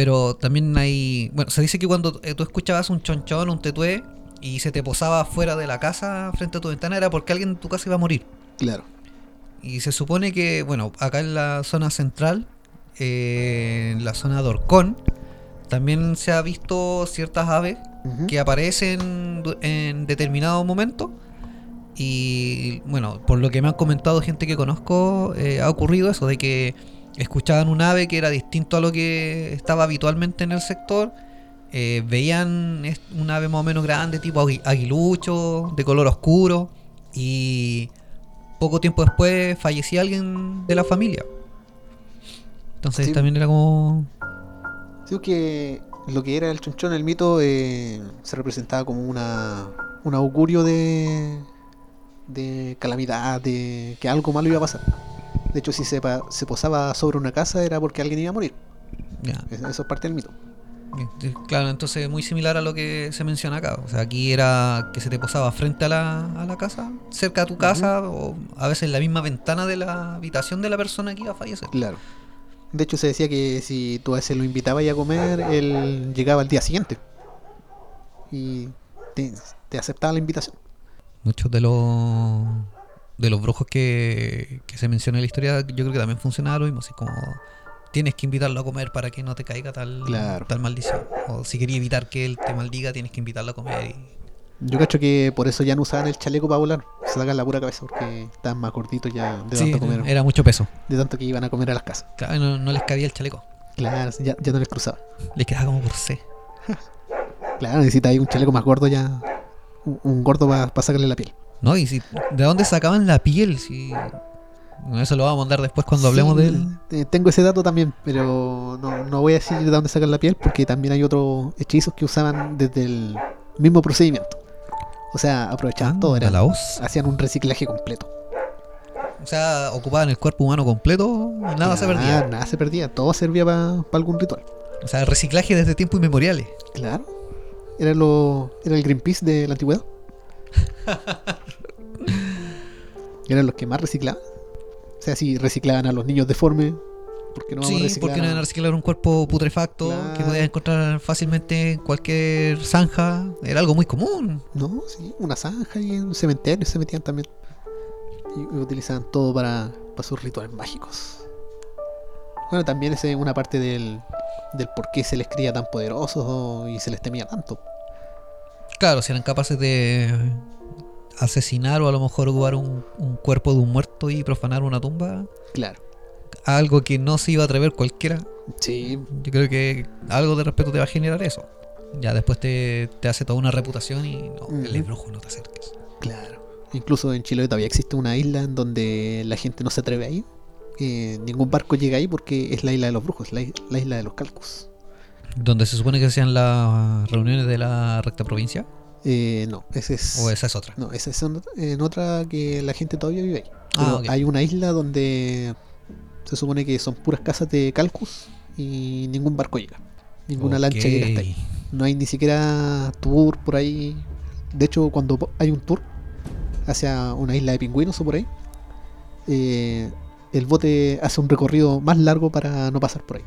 B: Pero también hay, bueno, se dice que cuando eh, tú escuchabas un chonchón, un tetué, y se te posaba fuera de la casa, frente a tu ventana, era porque alguien en tu casa iba a morir.
A: Claro.
B: Y se supone que, bueno, acá en la zona central, eh, en la zona de Orcón, también se ha visto ciertas aves que aparecen en determinado momento. Y bueno, por lo que me han comentado gente que conozco, eh, ha ocurrido eso de que escuchaban un ave que era distinto a lo que estaba habitualmente en el sector. eh, veían un ave más o menos grande, tipo agui- aguilucho, de color oscuro. Y poco tiempo después fallecía alguien de la familia. Entonces
A: Sí.
B: también era como...
A: Sí, que lo que era el chonchón, el mito, eh, se representaba como una un augurio de, de calamidad, de que algo malo iba a pasar. De hecho, si se, posaba sobre una casa era porque alguien iba a morir. Eso es parte del mito.
B: Claro, entonces muy similar a lo que se menciona acá. O sea, aquí era que se te posaba frente a la, a la casa, cerca de tu casa, o a veces en la misma ventana de la habitación de la persona que iba a fallecer.
A: Claro. De hecho, se decía que si tú a ese lo invitabas a comer, él llegaba al día siguiente. Y te, te aceptaba la invitación.
B: Muchos de los de los brujos que, que se menciona en la historia, yo creo que también funcionaba lo mismo, así como tienes que invitarlo a comer para que no te caiga tal,
A: Claro.
B: tal maldición. O si querías evitar que él te maldiga, tienes que invitarlo a comer. y-
A: Yo cacho que por eso ya no usaban el chaleco para volar. Se sacan la pura cabeza porque estaban más cortitos ya de
B: Sí,
A: tanto comer.
B: era mucho peso.
A: de tanto que iban a comer a las casas.
B: Claro, no, no les cabía el chaleco.
A: Claro, ya, ya no les cruzaba.
B: Les quedaba como por C. (laughs)
A: Claro, necesita ahí un chaleco más gordo ya. Un, un gordo para sacarle la piel.
B: No, y si, ¿de dónde sacaban la piel? Si, eso lo vamos a mandar después cuando hablemos
A: Sí,
B: de él.
A: eh, tengo ese dato también, pero no, no voy a decir de dónde sacan la piel porque también hay otros hechizos que usaban desde el mismo procedimiento. O sea, aprovechaban todo,
B: Ah,
A: era,
B: la voz.
A: hacían un reciclaje completo.
B: O sea, ocupaban el cuerpo humano completo y nada se perdía.
A: Nada se perdía, todo servía para algún ritual.
B: O sea, reciclaje desde tiempos inmemoriales.
A: Claro. Era, lo, era el Greenpeace de la antigüedad. (laughs) Eran los que más reciclaban. O sea, si reciclaban a los niños deformes, ¿por qué no vamos a
B: sí,
A: reciclar?
B: porque no a
A: a-
B: reciclar un cuerpo putrefacto que podías encontrar fácilmente en cualquier zanja. Era algo muy común.
A: No, sí, una zanja y en un cementerio se metían también. Y, utilizaban todo para, para sus rituales mágicos. Bueno, también esa es una parte del, del por qué se les creía tan poderosos y se les temía tanto.
B: Claro, si eran capaces de asesinar o a lo mejor ocupar un, un cuerpo de un muerto y profanar una tumba.
A: Claro.
B: Algo que no se iba a atrever cualquiera.
A: Sí,
B: Yo creo que algo de respeto te va a generar eso. Ya después te, te hace toda una reputación y no, el es brujo, no te acerques.
A: claro. Incluso en Chile todavía existe una isla en donde la gente no se atreve a ir. Eh, ningún barco llega ahí porque es la isla de los brujos, la isla de los calcos.
B: Donde se supone que hacían las reuniones de la recta provincia.
A: Eh, no, ese es.
B: O esa es otra.
A: No, esa es en ot- en otra que la gente todavía vive ahí.
B: Ah,
A: hay una isla donde se supone que son puras casas de calcus y ningún barco llega. Ninguna lancha llega hasta ahí. No hay ni siquiera tour por ahí. De hecho, cuando hay un tour, hacia una isla de pingüinos o por ahí, eh, el bote hace un recorrido más largo para no pasar por ahí.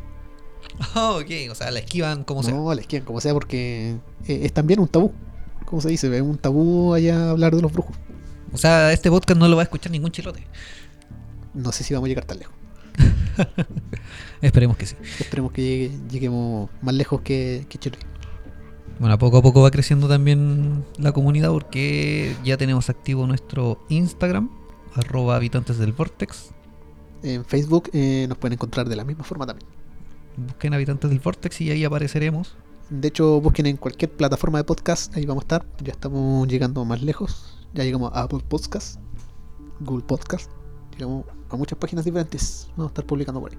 B: Ah, (laughs) ok, o sea, la esquivan como sea.
A: no, la esquivan como sea porque eh, es también un tabú. ¿Cómo se dice? Es un tabú allá hablar de los brujos.
B: O sea, este podcast no lo va a escuchar ningún chilote.
A: No sé si vamos a llegar tan lejos. (laughs)
B: Esperemos que sí.
A: Esperemos que llegue- lleguemos más lejos que, que Chile.
B: Bueno, poco a poco va creciendo también la comunidad porque ya tenemos activo nuestro Instagram, arroba habitantes del Vortex.
A: En Facebook eh, nos pueden encontrar de la misma forma también.
B: Busquen habitantes del Vortex y ahí apareceremos.
A: De hecho, busquen en cualquier plataforma de podcast, ahí vamos a estar. Ya estamos llegando más lejos. Ya llegamos a Apple Podcast, Google Podcast. Llegamos a muchas páginas diferentes. Vamos a estar publicando por ahí.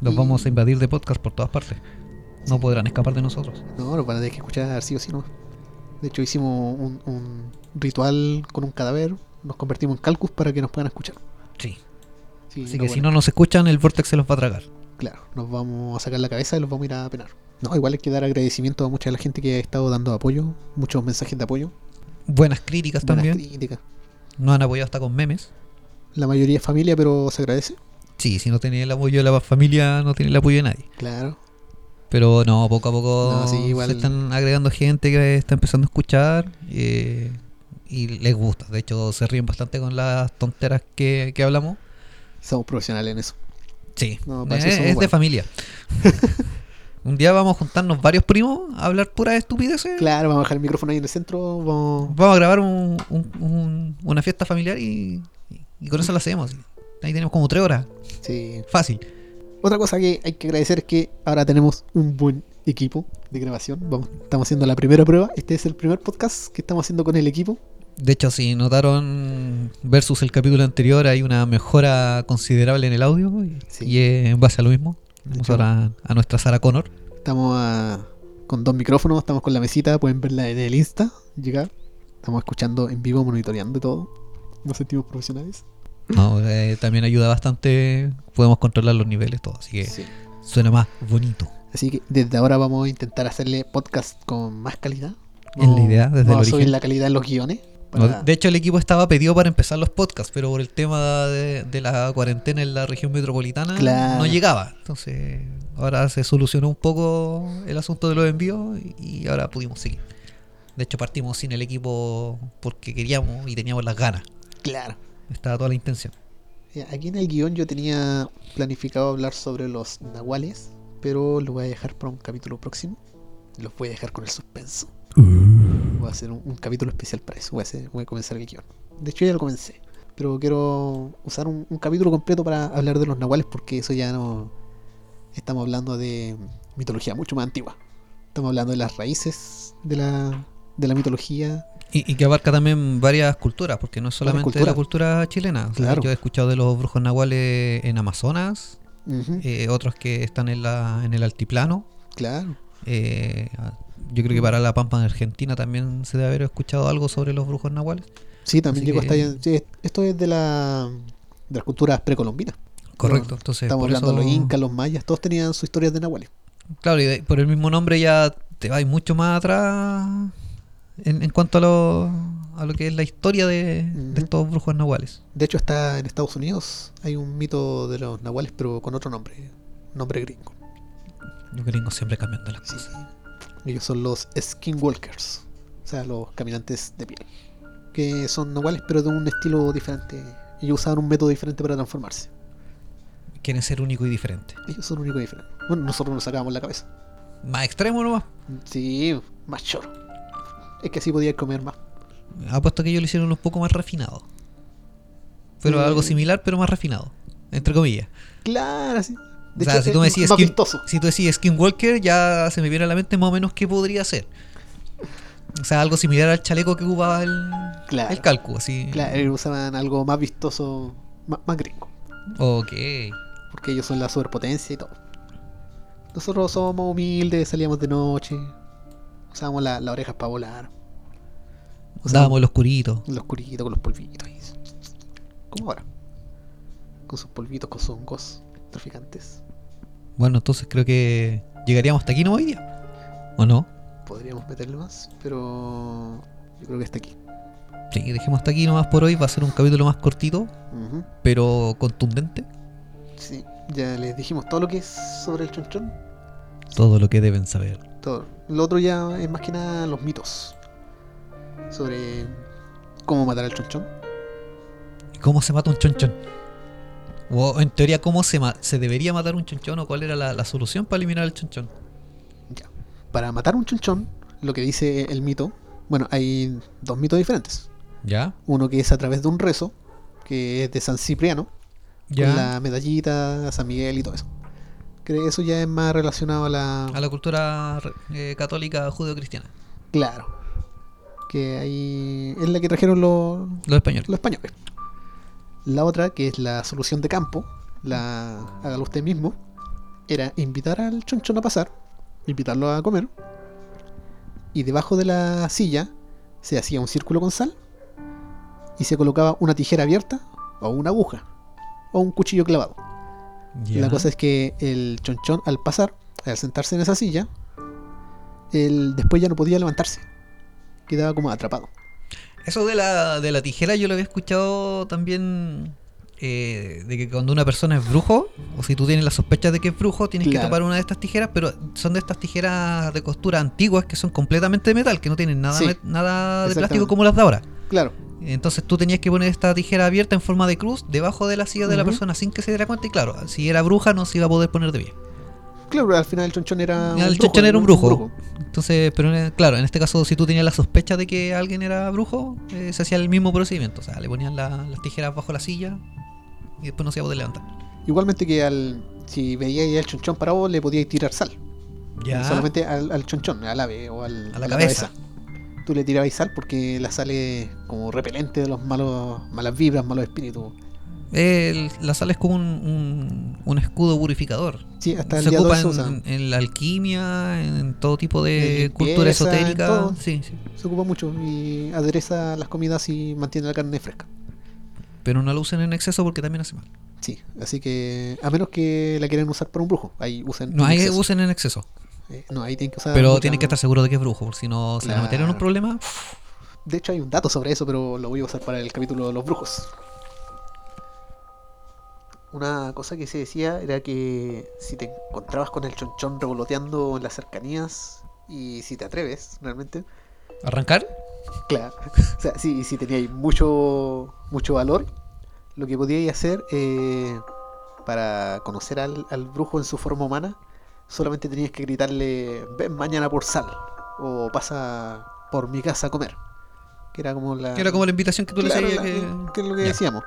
B: Los
A: Y-
B: vamos a invadir de podcast por todas partes. No podrán escapar de nosotros.
A: No, nos van a tener que escuchar sí o sí, no. De hecho, hicimos un, un ritual con un cadáver. Nos convertimos en calcus para que nos puedan escuchar.
B: Sí.
A: Sí,
B: Así
A: no,
B: que si no nos escuchan, el Vortex se los va a tragar.
A: Claro, nos vamos a sacar la cabeza y los vamos a ir a penar. No, igual hay que dar agradecimiento a mucha de la gente que ha estado dando apoyo, muchos mensajes de apoyo,
B: Buenas críticas
A: buenas
B: también.
A: críticas.
B: Nos han apoyado hasta con memes.
A: La mayoría es familia, pero se agradece.
B: Sí, si no tiene el apoyo de la familia, no tiene el apoyo de nadie.
A: Claro.
B: Pero no, poco a poco
A: No, sí, igual-
B: se están agregando gente que está empezando a escuchar eh, y les gusta. De hecho, se ríen bastante con las tonteras que, que hablamos.
A: Somos profesionales en eso.
B: Sí,
A: No,
B: Eh, es, de familia. (laughs) Un día vamos a juntarnos varios primos a hablar puras estupideces.
A: Claro, vamos a dejar el micrófono ahí en el centro. Vamos...
B: Vamos a grabar un- un- un- una fiesta familiar y, y con eso lo hacemos. Ahí tenemos como tres horas.
A: Sí.
B: Fácil.
A: Otra cosa que hay que agradecer es que ahora tenemos un buen equipo de grabación. Vamos, estamos haciendo la primera prueba. Este es el primer podcast que estamos haciendo con el equipo.
B: De hecho, si notaron versus el capítulo anterior, hay una mejora considerable en el audio. Y,
A: Sí.
B: y es en base a lo mismo. Vamos ahora a nuestra Sara Connor.
A: Estamos a- con dos micrófonos, estamos con la mesita, pueden verla en el Insta, llegar. Estamos escuchando en vivo, monitoreando todo. Nos sentimos profesionales.
B: No, eh, también ayuda bastante. Podemos controlar los niveles, todo. Así que
A: Sí.
B: suena más bonito.
A: Así que desde ahora vamos a intentar hacerle podcast con más calidad.
B: Es la idea, desde el
A: vamos a subir
B: origen.
A: la calidad en los guiones.
B: No, de hecho, el equipo estaba pedido para empezar los podcasts, pero por el tema de, de la cuarentena en la región metropolitana
A: Claro.
B: no llegaba. Entonces, ahora se solucionó un poco el asunto de los envíos y, ahora pudimos seguir. De hecho, partimos sin el equipo porque queríamos y teníamos las ganas.
A: Claro.
B: Estaba toda la intención.
A: Aquí en el guion yo tenía planificado hablar sobre los nahuales, pero lo voy a dejar para un capítulo próximo. Los voy a dejar con el suspenso. Voy a hacer un, un capítulo especial para eso. Voy a, hacer- voy a comenzar el guion. De hecho ya lo comencé. Pero quiero usar un, un capítulo completo para hablar de los nahuales porque eso ya no... Estamos hablando de mitología mucho más antigua. Estamos hablando de las raíces de la, de la mitología.
B: Y, y que abarca también varias culturas, porque no es solamente
A: culturas.
B: la cultura chilena. O sea,
A: Claro.
B: Yo he escuchado de los brujos nahuales en Amazonas, eh, otros que están en, la, en el altiplano.
A: Claro.
B: Eh, yo creo que para la Pampa en Argentina también se debe haber escuchado algo sobre los brujos nahuales.
A: Sí, también llegó hasta allá. Sí, esto es de la de las culturas precolombinas.
B: Correcto, entonces
A: Estamos hablando
B: eso,
A: de los incas, los mayas, todos tenían sus historias de nahuales.
B: claro, y de- por el mismo nombre ya te vas mucho más atrás en, en cuanto a lo, a lo que es la historia de, de
A: Ujú.
B: estos brujos nahuales.
A: De hecho, está en Estados Unidos hay un mito de los nahuales, pero con otro nombre, nombre gringo.
B: Los gringos siempre cambiando las
A: Sí.
B: cosas.
A: Ellos son los skinwalkers, o sea, los caminantes de piel, que son nahuales, pero de un estilo diferente. Ellos usaban un método diferente para transformarse.
B: Quieren ser único y diferente.
A: Ellos son únicos y diferentes. Bueno, nosotros nos sacábamos la cabeza.
B: Más extremo nomás.
A: Sí, más choro. Es que así podía comer más.
B: Apuesto que ellos lo hicieron un poco más refinado. Pero algo similar, pero más refinado. Entre comillas.
A: Claro, así.
B: O sea, si tú me decís skin-. Si tú decís Skinwalker, ya se me viene a la mente más o menos qué podría ser. O sea, algo similar al chaleco que ocupaba el,
A: Claro.
B: el calco, así.
A: Claro, usaban algo más vistoso, más, más gringo.
B: Ok.
A: Porque ellos son la superpotencia y todo. Nosotros somos humildes, salíamos de noche. Usábamos la- las orejas para volar.
B: Dábamos el oscurito.
A: los oscurito con los polvitos. Como ahora. Con sus polvitos, con sus hongos traficantes.
B: Bueno, entonces creo que llegaríamos hasta aquí no hoy día. ¿O no?
A: Podríamos meterle más, pero yo creo que está aquí.
B: Sí, dejemos hasta aquí nomás por hoy. Va a ser un capítulo más cortito, pero contundente.
A: Sí, ya les dijimos todo lo que es sobre el chonchón.
B: Todo lo que deben saber.
A: Todo. Lo otro ya es más que nada los mitos sobre cómo matar al chonchón.
B: ¿Y ¿Cómo se mata un chonchón? O en teoría, ¿cómo se, ma- se debería matar un chonchón o cuál era la, la solución para eliminar al chonchón?
A: Ya. Para matar un chonchón, lo que dice el mito, bueno, hay dos mitos diferentes.
B: ¿Ya?
A: Uno que es a través de un rezo, que es de San Cipriano,
B: ¿Ya?
A: con la medallita, San Miguel y todo eso. Que eso ya es más relacionado a la...
B: A la cultura eh, católica judeo-cristiana.
A: Claro. Que ahí es la que trajeron los,
B: Los españoles.
A: los españoles. La otra, que es la solución de campo, la hágalo usted mismo, era invitar al chonchón a pasar, invitarlo a comer, y debajo de la silla se hacía un círculo con sal y se colocaba una tijera abierta o una aguja o un cuchillo clavado.
B: Ya.
A: La cosa es que el chonchón al pasar, al sentarse en esa silla, él después ya no podía levantarse. Quedaba como atrapado.
B: Eso de la, de la tijera yo lo había escuchado también eh, de que cuando una persona es brujo, o si tú tienes la sospecha de que es brujo, tienes
A: Claro.
B: que topar una de estas tijeras, pero son de estas tijeras de costura antiguas que son completamente de metal, que no tienen nada,
A: Sí,
B: nada de plástico como las de ahora.
A: Claro,
B: Entonces tú tenías que poner esta tijera abierta en forma de cruz debajo de la silla de la persona sin que se diera cuenta y claro, si era bruja no se iba a poder poner de pie.
A: Claro, al final el chonchón era.
B: El chonchón era un brujo. Entonces, pero claro, en este caso si tú tenías la sospecha de que alguien era brujo, eh, se hacía el mismo procedimiento, o sea, le ponían la- las tijeras bajo la silla y después no se iba a poder levantar.
A: Igualmente que al. Si veíais al chonchón parado, le podíais tirar sal.
B: Ya.
A: Solamente al, al chonchón, al ave o al,
B: A la cabeza.
A: Tú le tirabais sal porque la sal es como repelente de los malos malas vibras, malos espíritus.
B: El- la sal es como un, un- un escudo purificador.
A: Sí, hasta el
B: se
A: día
B: ocupa
A: se
B: en, en la alquimia, en todo tipo
A: De
B: cultura
A: en
B: esotérica. Sí, sí.
A: Se ocupa mucho y adereza las comidas y mantiene la carne fresca.
B: Pero no lo usen en exceso porque también hace mal.
A: Sí, así que a menos que la quieran usar para un brujo, ahí usen.
B: No
A: en exceso.
B: usen en exceso.
A: Eh, no, ahí tienen que usar.
B: Pero
A: mucha-
B: tienen que estar seguros de que es brujo, porque si no se van a meter en un
A: Claro.
B: problema.
A: De hecho, hay un dato sobre eso, pero lo voy a usar para el capítulo de los brujos. Una cosa que se decía era que si te encontrabas con el chonchón revoloteando en las cercanías y si te atreves realmente,
B: ¿Arrancar?
A: claro, o sea, si, si teníais mucho, mucho valor, lo que podíais hacer eh, para conocer al, al brujo en su forma humana, solamente tenías que gritarle, ven mañana por sal o pasa por mi casa a comer. Que era como la...
B: Que era como la invitación que tú
A: Claro,
B: le decías
A: la-
B: que...
A: que es lo que
B: Ya.
A: decíamos.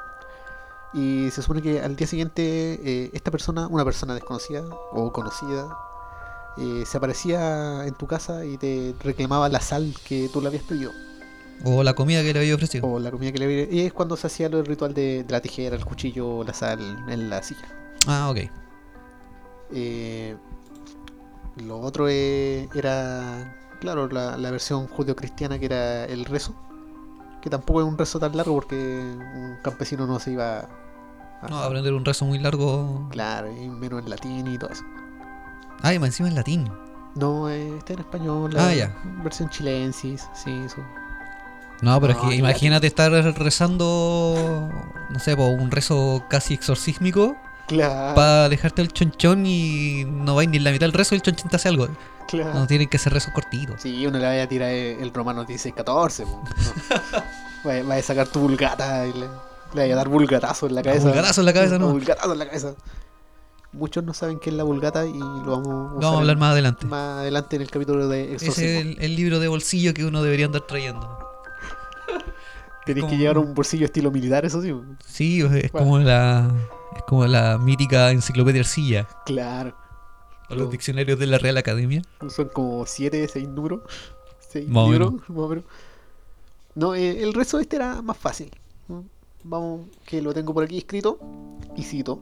A: Y se supone que al día siguiente eh, esta persona, una persona desconocida o conocida, eh, se aparecía en tu casa y te reclamaba la sal que tú le habías pedido
B: O la comida que le había ofrecido.
A: o la comida que le habías Y es cuando se hacía del ritual de, de la tijera, el cuchillo, la sal en la silla.
B: Ah, ok.
A: Eh, lo otro eh, era, claro, la, la versión judeocristiana que era el rezo. Que tampoco es un rezo tan largo porque un campesino no se iba
B: No, aprender un rezo muy largo.
A: Claro, y menos en latín y todo eso.
B: Ay, más encima en latín.
A: No, eh, está en español. la
B: Ah, ya.
A: Versión chilensis, sí, eso.
B: No, pero es que imagínate estar rezando, no sé, po, un rezo casi exorcísmico
A: Claro,
B: para dejarte el chonchón y no vais ni en la mitad del rezo y el chonchón te hace algo.
A: claro.
B: No tienen que ser rezos cortitos.
A: Sí, uno le vaya a tirar el, el romano 16-14. po, no. (laughs) vaya, vaya a sacar tu vulgata y le, le vaya a dar vulgatazo en la cabeza.
B: vulgatazo en la cabeza, no.
A: Vulgatazo en la cabeza. Muchos no saben qué es la vulgata y lo vamos a,
B: vamos a hablar más adelante.
A: más adelante en el capítulo de
B: Ese
A: exorcismo.
B: es el, el libro de bolsillo que uno debería andar trayendo.
A: Tenéis que
B: como-
A: llevar un bolsillo estilo militar, eso sí.
B: Sí, es
A: Bueno.
B: como la es como la mítica enciclopedia Arcilla
A: Claro.
B: o los diccionarios de la Real Academia.
A: Son como 7, 6 números. 6
B: Más o
A: libros, más o menos. No, eh, el resto este era más fácil. Vamos, que lo tengo por aquí escrito. Y cito.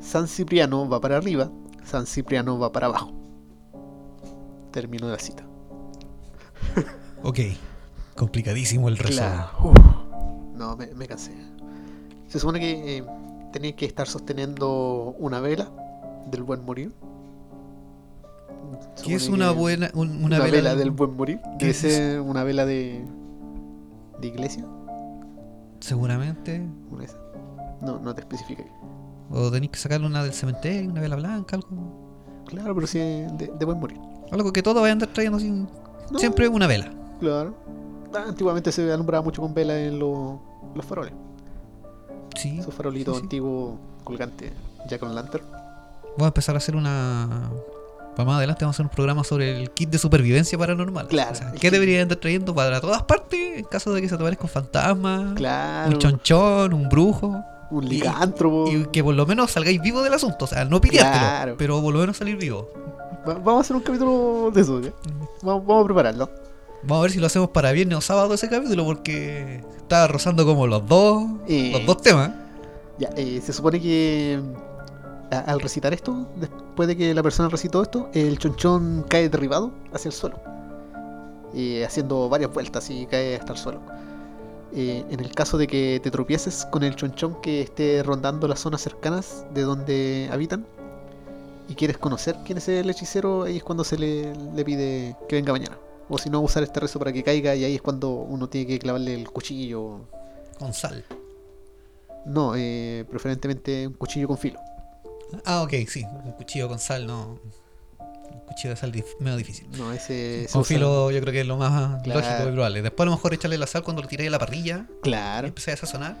A: San Cipriano va para arriba, San Cipriano va para abajo. Termino la cita.
B: Ok. Complicadísimo el rezo.
A: Claro. No, me, me cansé. Se supone que eh, tenéis que estar sosteniendo una vela del buen morir.
B: ¿Qué es una buena un-
A: una,
B: una,
A: vela, del buen morir.
B: ¿Qué
A: Debe ser una vela de. de iglesia.
B: Seguramente.
A: Una. No, no te especifica.
B: O tenéis que sacarle una del cementerio, una vela blanca, algo.
A: Claro, pero sí de, de buen morir.
B: Algo que todo vaya a andar trayendo.
A: No,
B: Siempre una vela.
A: Claro. Ah, Antiguamente se alumbraba mucho con vela en los, los faroles.
B: Sí.
A: Esos farolitos
B: sí, sí.
A: antiguos colgantes, ya con lantern.
B: Voy a empezar a hacer una. Para más adelante vamos a hacer un programa sobre el kit de supervivencia paranormal.
A: Claro,
B: O sea, ¿Qué
A: kit.
B: debería andar trayendo para todas partes en caso de que se te aparezca un fantasma?
A: Claro.
B: Un chonchón, un brujo.
A: Un
B: Y-
A: licántropo.
B: Y que por lo menos salgáis vivos del asunto. O sea, no piteártelo,
A: Claro.
B: pero por lo menos salir vivo.
A: Va- Vamos a hacer un capítulo de eso, ¿ya? Vamos, vamos a prepararlo.
B: Vamos a ver si lo hacemos para viernes o sábado ese capítulo, porque está rozando como los dos,
A: Eh.
B: los dos temas.
A: Ya, eh, se supone que a- al recitar esto, después de que la persona recitó esto, el chonchón cae derribado hacia el suelo, eh, haciendo varias vueltas y cae hasta el suelo. Eh, en el caso de que te tropieces con el chonchón que esté rondando las zonas cercanas de donde habitan y quieres conocer quién es el hechicero, ahí es cuando se le, le pide que venga mañana. O si no, usar este rezo para que caiga y ahí es cuando uno tiene que clavarle el cuchillo.
B: Con sal.
A: No, eh, preferentemente un cuchillo con filo.
B: Ah, ok, sí. Un cuchillo con sal, no. Un cuchillo de sal dif- medio difícil.
A: No, ese se
B: Con filo yo creo que es lo más
A: Claro.
B: lógico y probable. Después a lo mejor echarle la sal cuando lo tiráis a la parrilla y
A: Claro.
B: empezáis a sazonar.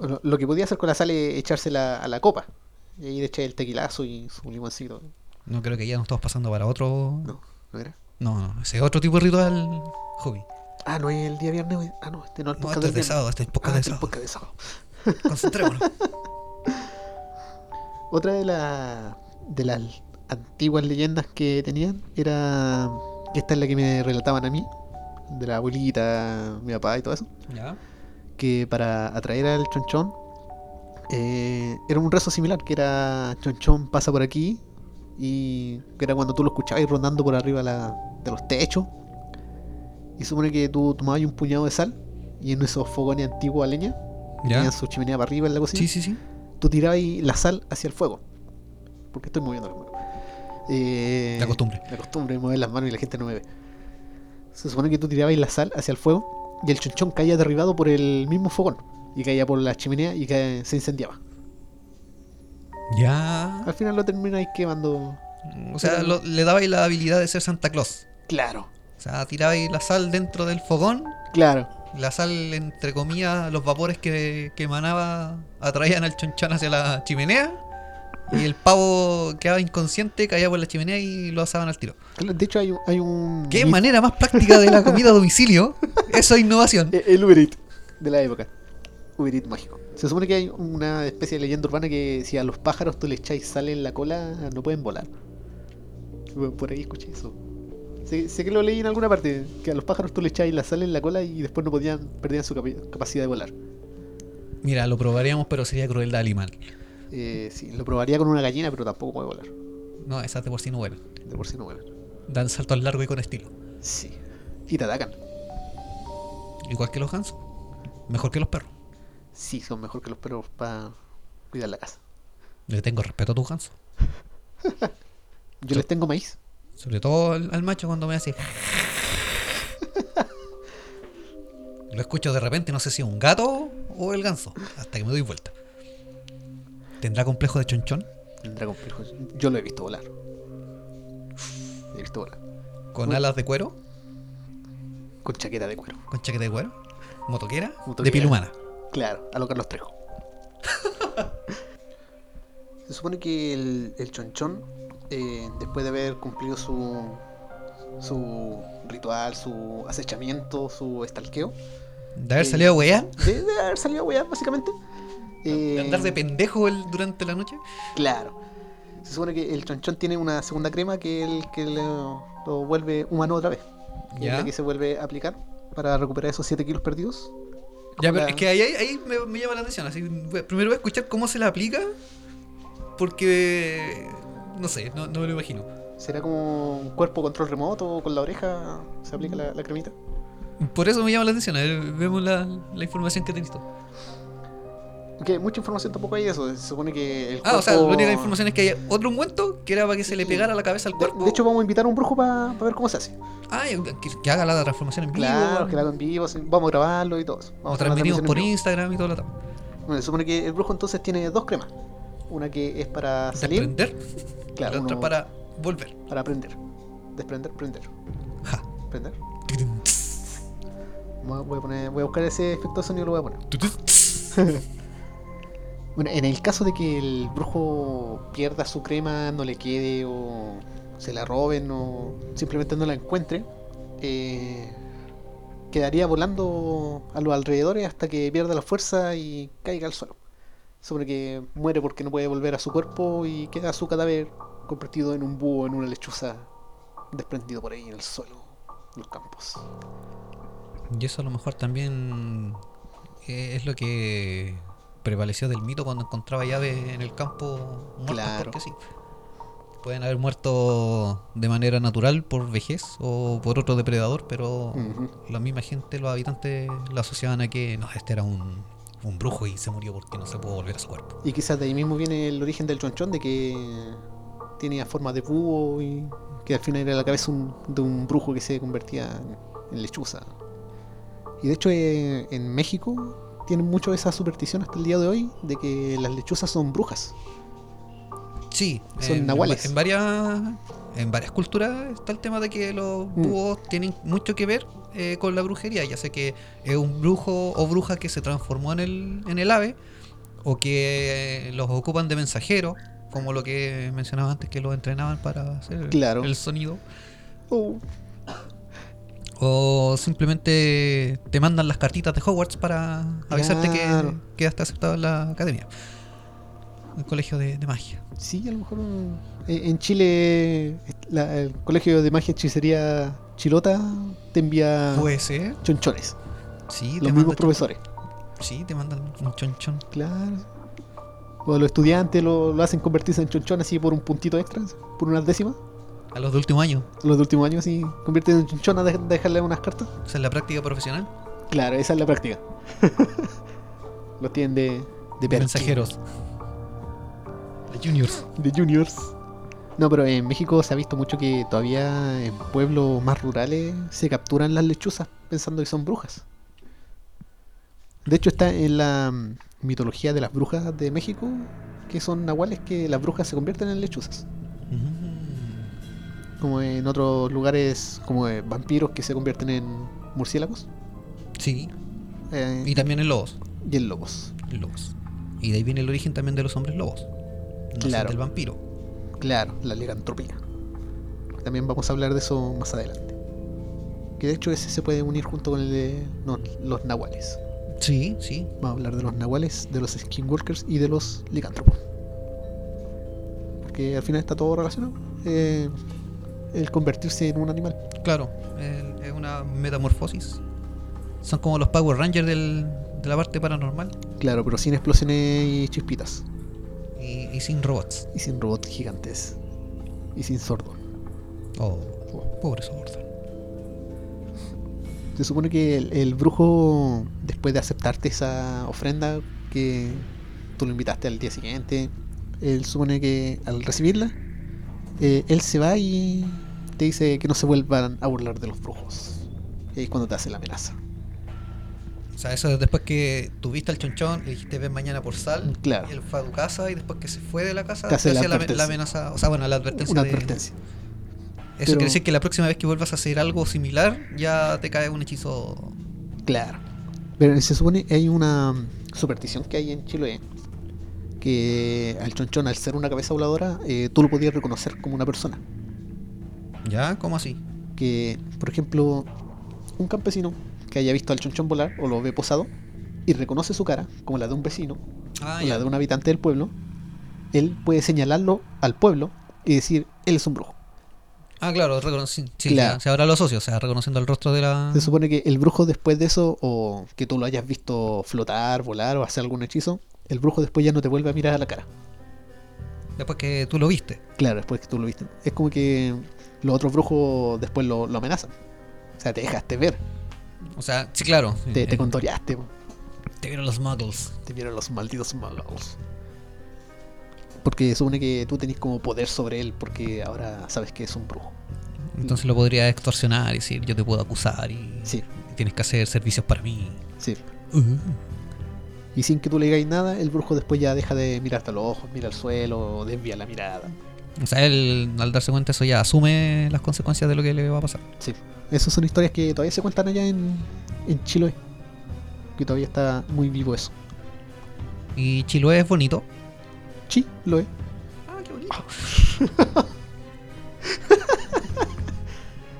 A: Lo, lo que podía hacer con la sal es echársela a la copa. Y ahí le echáis el tequilazo y su limoncito.
B: No creo que ya nos estamos pasando para otro...
A: No, ¿no era?
B: No, no, ese es otro tipo de ritual hobby.
A: Ah, no es el día viernes. Ah, no, este no es el
B: No,
A: podcast
B: esto es de sábado, este es
A: Ah,
B: podcast
A: este es podcast de sábado. (laughs)
B: Concentrémonos.
A: Otra de, la, de las antiguas leyendas que tenían era. que esta es la que me relataban a mí. De la abuelita, mi papá y todo eso.
B: ya.
A: que para atraer al chonchón eh, era un rezo similar, que era chonchón pasa por aquí y que era cuando tú lo escuchabas ir rondando por arriba la- de los techos y supone que tú tomabas un puñado de sal y en esos fogones antiguos a leña
B: Ya.
A: tenían su chimenea para arriba en la cocina
B: Sí, sí, sí.
A: Tú tirabas la sal hacia el fuego porque estoy moviendo las manos Eh,
B: La costumbre.
A: la costumbre de mover las manos y la gente no me ve. Se supone que tú tirabas la sal hacia el fuego y el chonchón caía derribado por el mismo fogón. Y caía por la chimenea y se incendiaba.
B: Ya.
A: Al final lo termináis quemando.
B: O sea, lo- le dabais la habilidad de ser Santa Claus.
A: Claro,
B: O sea, tirabais la sal dentro del fogón.
A: claro.
B: La sal, entre comillas, los vapores que, que emanaba atraían al chonchón hacia la chimenea. Y el pavo quedaba inconsciente, caía por la chimenea y lo asaban al tiro.
A: De hecho, hay un. Hay un
B: ¿Qué manera más práctica de la comida a domicilio? (laughs) Eso es innovación.
A: El Uber Eats de la época. Uber Eats mágico. Se supone que hay una especie de leyenda urbana que si a los pájaros tú le echáis sal en la cola, no pueden volar. Bueno, Por ahí escuché eso. Sé, sé que lo leí en alguna parte, que a los pájaros tú le echáis la sal en la cola y después no podían, perdían su capacidad de volar.
B: Mira, lo probaríamos, pero sería crueldad animal.
A: Eh, sí, lo probaría con una gallina, pero tampoco puede volar.
B: No, esas de por sí no vuelan.
A: De por sí no vuelan.
B: Dan saltos largos y con estilo.
A: Sí. Y te atacan.
B: Igual que los gansos. Mejor que los perros.
A: Sí, son mejor que los perros para cuidar la casa.
B: Le tengo respeto a tus gansos. (laughs)
A: Yo les tengo maíz.
B: Sobre todo al, al macho cuando me hace. Lo escucho de repente, no sé si un gato o el ganso. Hasta que me doy vuelta. ¿Tendrá complejo de chonchón?
A: Tendrá complejo. Yo lo he visto volar. He visto volar.
B: ¿Con alas de cuero?
A: Con chaqueta de cuero.
B: ¿Con chaqueta de cuero? ¿Motoquera? De piel humana.
A: Claro, a lo Carlos Trejo. (laughs) Se supone que el, el chonchón, eh, después de haber cumplido su, su ritual, su acechamiento, su estalqueo,
B: ¿De haber
A: Eh,
B: salido a huear?
A: de, de haber salido a huear, básicamente.
B: ¿De
A: eh,
B: andar de pendejo el- durante la noche?
A: Claro. Se supone que el chonchón tiene una segunda crema que el que lo, lo vuelve humano otra vez. Es
B: Ya.
A: la que se vuelve a aplicar para recuperar esos 7 kilos perdidos.
B: Ya, pero
A: la-
B: es que ahí, ahí, me, me llama la atención. Así, primero voy a escuchar cómo se la aplica. Porque. No sé, no, no me lo imagino.
A: ¿Será como un cuerpo control remoto con la oreja se aplica la, la cremita?
B: Por eso me llama la atención. A ver, vemos la, la información que tenés tú.
A: Que mucha información tampoco hay de eso. Se supone que el
B: Ah, o sea, la única información es que hay otro ungüento que era para que se le pegara la cabeza al cuerpo.
A: de hecho, vamos a invitar a un brujo para ver cómo se hace.
B: Ah, que, que haga la transformación en vivo.
A: Claro, que lo hagan en vivo, vamos a grabarlo y todo eso. Vamos a
B: transmitimos por. Instagram y todo lo demás.
A: Bueno, se supone que el brujo entonces tiene dos cremas. Una que es para salir,
B: Desprender.
A: claro,
B: la otra para volver.
A: para prender. Desprender, prender.
B: Ja.
A: Prender. Voy a- Voy a, poner, voy a buscar ese efecto de sonido y lo voy a poner. (laughs) Bueno, en el caso de que el brujo pierda su crema, no le quede o se la roben o simplemente no la encuentre, eh, quedaría volando a los alrededores hasta que pierda la fuerza y caiga al suelo. Sobre que muere porque no puede volver a su cuerpo y queda su cadáver convertido en un búho, en una lechuza, desprendido por ahí en el suelo, en los campos.
B: Y eso a lo mejor también eh, es lo que prevaleció del mito cuando encontraba llaves en el campo muertas
A: Claro.
B: porque sí. Pueden haber muerto de manera natural por vejez o por otro depredador, pero la misma gente, los habitantes, lo asociaban a que no, este era un, un brujo y se murió porque no se pudo volver a su cuerpo.
A: Y quizás de ahí mismo viene el origen del chonchón, de que tenía forma de búho y que al final era la cabeza de un brujo que se convertía en, en lechuza. Y de hecho eh, en México tienen mucho esa superstición hasta el día de hoy de que las lechuzas son brujas.
B: Sí,
A: Son
B: en,
A: nahuales.
B: En varias, en varias culturas está el tema de que los
A: Mm.
B: búhos tienen mucho que ver eh, con la brujería, ya sea que es un brujo o bruja que se transformó en el, en el ave, o que los ocupan de mensajeros, como lo que mencionaba antes, que los entrenaban para hacer
A: Claro.
B: el sonido.
A: Oh,
B: O simplemente te mandan las cartitas de Hogwarts para avisarte
A: Claro.
B: que quedaste aceptado en la academia. El colegio de, de magia.
A: sí, a lo mejor eh, en Chile la- el colegio de magia hechicería Chilota te envía
B: ser.
A: chonchones,
B: Sí,
A: los
B: te
A: mismos profesores.
B: sí, te mandan un chonchón.
A: Claro. O los estudiantes lo, lo hacen convertirse en chonchón así por un puntito extra, por unas décimas.
B: A los de último año.
A: Los de último año así convierten en chonchón a de- dejarle unas cartas.
B: O sea, en la práctica profesional.
A: Claro, esa es la práctica. (laughs) los tienen de, de
B: mensajeros. De juniors.
A: De juniors. No, pero en México se ha visto mucho que todavía en pueblos más rurales se capturan las lechuzas pensando que son brujas. De hecho está en la mm, mitología de las brujas de México, que son nahuales que las brujas se convierten en lechuzas.
B: Mm.
A: Como en otros lugares, como eh, vampiros que se convierten en murciélagos
B: Sí.
A: eh,
B: Y también en lobos.
A: y en lobos.
B: En lobos. Y de ahí viene el origen también de los hombres lobos. No son
A: Claro.
B: del vampiro.
A: Claro, la licantropía. También vamos a hablar de eso más adelante. Que de hecho ese se puede unir junto con el de no, los nahuales.
B: Sí, sí.
A: Vamos a hablar de los nahuales, de los skinwalkers y de los licántropos. Porque al final está todo relacionado. Eh, el convertirse en un animal.
B: Claro. es una metamorfosis. Son como los Power Rangers del- de la parte paranormal.
A: Claro, pero sin explosiones y chispitas.
B: Y, y sin robots.
A: Y sin robots gigantes. Y sin sordo.
B: Oh, pobre Sordon.
A: Se supone que el, el brujo, después de aceptarte esa ofrenda que tú lo invitaste al día siguiente, él supone que al recibirla, eh, él se va y te dice que no se vuelvan a burlar de los brujos. Y es cuando te hace la amenaza.
B: O sea, eso es después que tuviste al chonchón, le dijiste ven mañana por sal.
A: Claro.
B: Y él fue a tu casa y después que se fue de la casa,
A: Te hace la
B: hacía la, amenaza. O sea, bueno, la advertencia.
A: Una
B: de-
A: advertencia.
B: Eso
A: Pero-
B: quiere decir que la próxima vez que vuelvas a hacer algo similar, ya te cae un hechizo.
A: Claro. Pero se supone que hay una superstición que hay en Chile que al chonchón, al ser una cabeza voladora, eh, tú lo podías reconocer como una persona.
B: ¿Ya? ¿Cómo así?
A: que, por ejemplo, un campesino que haya visto al chonchón volar o lo ve posado y reconoce su cara como la de un vecino
B: Ah,
A: o
B: ya.
A: la de un habitante del pueblo, él puede señalarlo al pueblo y decir, él es un brujo.
B: Ah, claro, sí,
A: Claro.
B: ya, se ahora lo asocio, o sea, reconociendo el rostro de la.
A: Se supone que el brujo después de eso, o que tú lo hayas visto flotar, volar o hacer algún hechizo, el brujo después ya no te vuelve a mirar a la cara.
B: Después que tú lo viste.
A: Claro, después que tú lo viste. Es como que los otros brujos después lo, lo amenazan. O sea, te dejaste ver,
B: O sea, sí, claro.
A: te, te
B: Eh,
A: contoreaste. po.
B: Te vieron los muggles.
A: Te vieron los malditos muggles. Porque supone que tú tenés como poder sobre él porque ahora sabes que es un brujo.
B: Entonces lo podría extorsionar y decir, yo te puedo acusar y
A: Sí,
B: tienes que hacer servicios para mí.
A: sí. Y sin que tú le digáis nada, el brujo después ya deja de mirarte a los ojos, mira al suelo, desvía la mirada.
B: O sea, él al darse cuenta de eso ya asume las consecuencias de lo que le va a pasar.
A: Sí. Esas son historias que todavía se cuentan allá en, en Chiloé. Que todavía está muy vivo eso.
B: Y Chiloé es bonito.
A: Sí, lo es.
B: Ah, qué bonito. (laughs)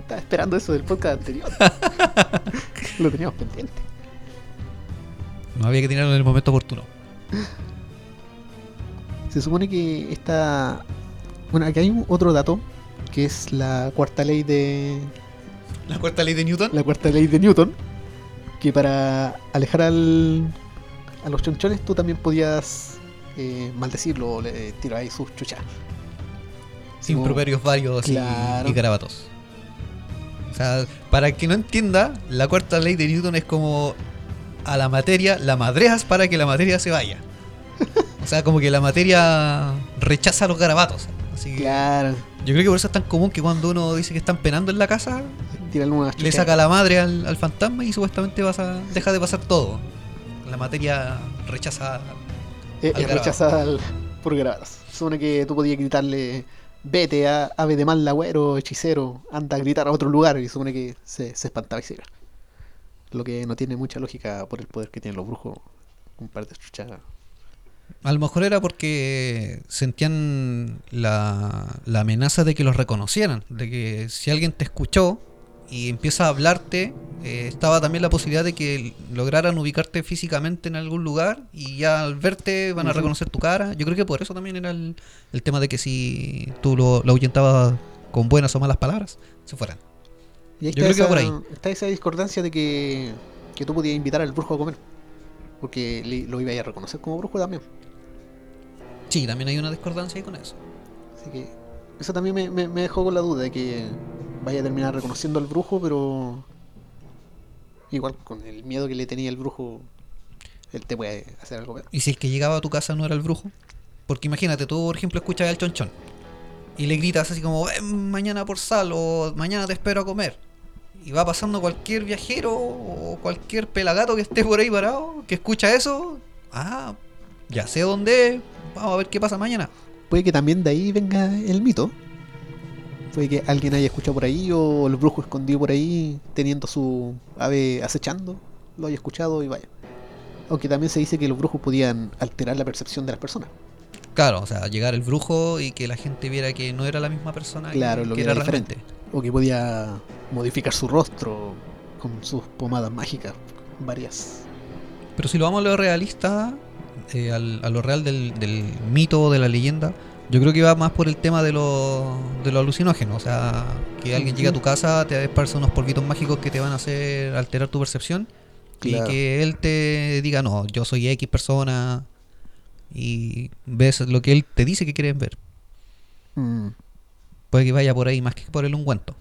A: Estaba esperando eso del podcast anterior. (laughs) lo teníamos pendiente.
B: No había que tirarlo en el momento oportuno.
A: Se supone que esta. Bueno, aquí hay otro dato. Que es la cuarta ley de.
B: La cuarta ley de Newton.
A: La cuarta ley de Newton. Que para alejar al, a los chonchones tú también podías eh, maldecirlo o le tirar ahí sus chuchas. Así como-
B: Improperios varios y- y, garabatos. O sea, para el que no entienda, la cuarta ley de Newton es como a la materia la madreas para que la materia se vaya. O sea, como que la materia rechaza los garabatos. Así que
A: Claro.
B: yo creo que por eso es tan común que cuando uno dice que están penando en la casa,
A: Tirarle unas
B: le saca la madre al, al fantasma y supuestamente pasa, deja de pasar todo. La materia rechaza.
A: Eh,
B: al
A: es rechazada al- por garabatos. Se supone que tú podías gritarle, vete, a, ave de mal agüero, hechicero, anda a gritar a otro lugar. Y supone que se, se espantaba y se iba. Lo que no tiene mucha lógica por el poder que tienen los brujos. Un par de chuchas.
B: A lo mejor era porque sentían la, la amenaza de que los reconocieran, de que si alguien te escuchó y empieza a hablarte, eh, estaba también la posibilidad de que lograran ubicarte físicamente en algún lugar y ya al verte van a reconocer tu cara. Yo creo que por eso también era el, el tema de que si tú lo, lo ahuyentabas con buenas o malas palabras, se fueran.
A: Y ahí
B: Yo creo que por ahí.
A: está esa discordancia de que, que tú podías invitar al brujo a comer. Porque le- lo iba a reconocer como brujo también.
B: Sí, también hay una discordancia ahí con eso.
A: Así que eso también me, dejó con la duda de que vaya a terminar reconociendo al brujo, pero igual con el miedo que le tenía el brujo, él te puede hacer algo.
B: ¿Y si el que llegaba a tu casa no era el brujo? Porque imagínate, tú por ejemplo escuchas al chonchón y le gritas así como, "Ven mañana por sal o mañana te espero a comer. Y va pasando cualquier viajero o cualquier pelagato que esté por ahí parado, que escucha eso. Ah, ya sé dónde es, vamos a ver qué pasa mañana.
A: Puede que también de ahí venga el mito. Puede que alguien haya escuchado por ahí o el brujo escondido por ahí teniendo su ave acechando, lo haya escuchado y vaya. Aunque también se dice que los brujos podían alterar la percepción de las personas.
B: Claro, o sea, llegar el brujo y que la gente viera que no era la misma persona que-
A: Claro, lo
B: que era
A: diferente.
B: realmente.
A: O que podía modificar su rostro con sus pomadas mágicas, varias.
B: Pero si lo vamos a lo realista, eh, al- a lo real del, del mito o de la leyenda, yo creo que va más por el tema de lo, de lo alucinógeno. O sea, que alguien llegue a tu casa, te esparce unos polvitos mágicos que te van a hacer alterar tu percepción
A: Claro.
B: y que él te diga, no, yo soy X persona y ves lo que él te dice que quieren ver.
A: Mm,
B: Puede que vaya por ahí más que por el ungüento.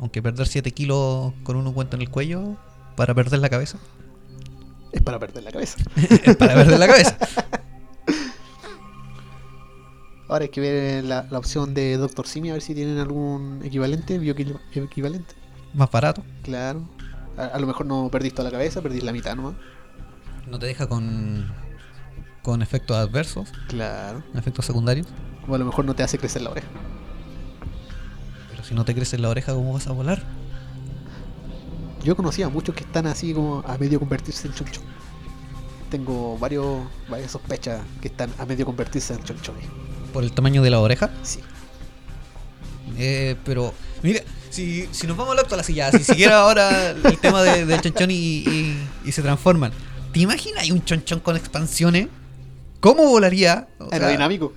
B: Aunque perder 7 kilos con un ungüento en el cuello para perder la cabeza.
A: Es para perder la cabeza. (laughs)
B: es para perder la cabeza.
A: Ahora hay que ver la, la opción de Doctor Simi a ver si tienen algún equivalente, bioequivalente.
B: Más barato.
A: Claro. A, a lo mejor no perdís toda la cabeza, perdís la mitad nomás.
B: No te deja con, con efectos adversos,
A: Claro.
B: efectos secundarios.
A: O a lo mejor no te hace crecer la oreja.
B: Pero si no te crece la oreja, ¿cómo vas a volar?
A: Yo conocía a muchos que están así como a medio convertirse en choncho. Tengo varios, varias sospechas que están a medio convertirse en chonchones.
B: Por el tamaño de la oreja.
A: Sí.
B: Eh, pero, mira, si, si nos vamos al actual así ya, si siguiera ahora el tema de- del chonchón y, y- y se transforman, ¿te imaginas un chonchón con expansiones? ¿Cómo volaría? O
A: Aerodinámico.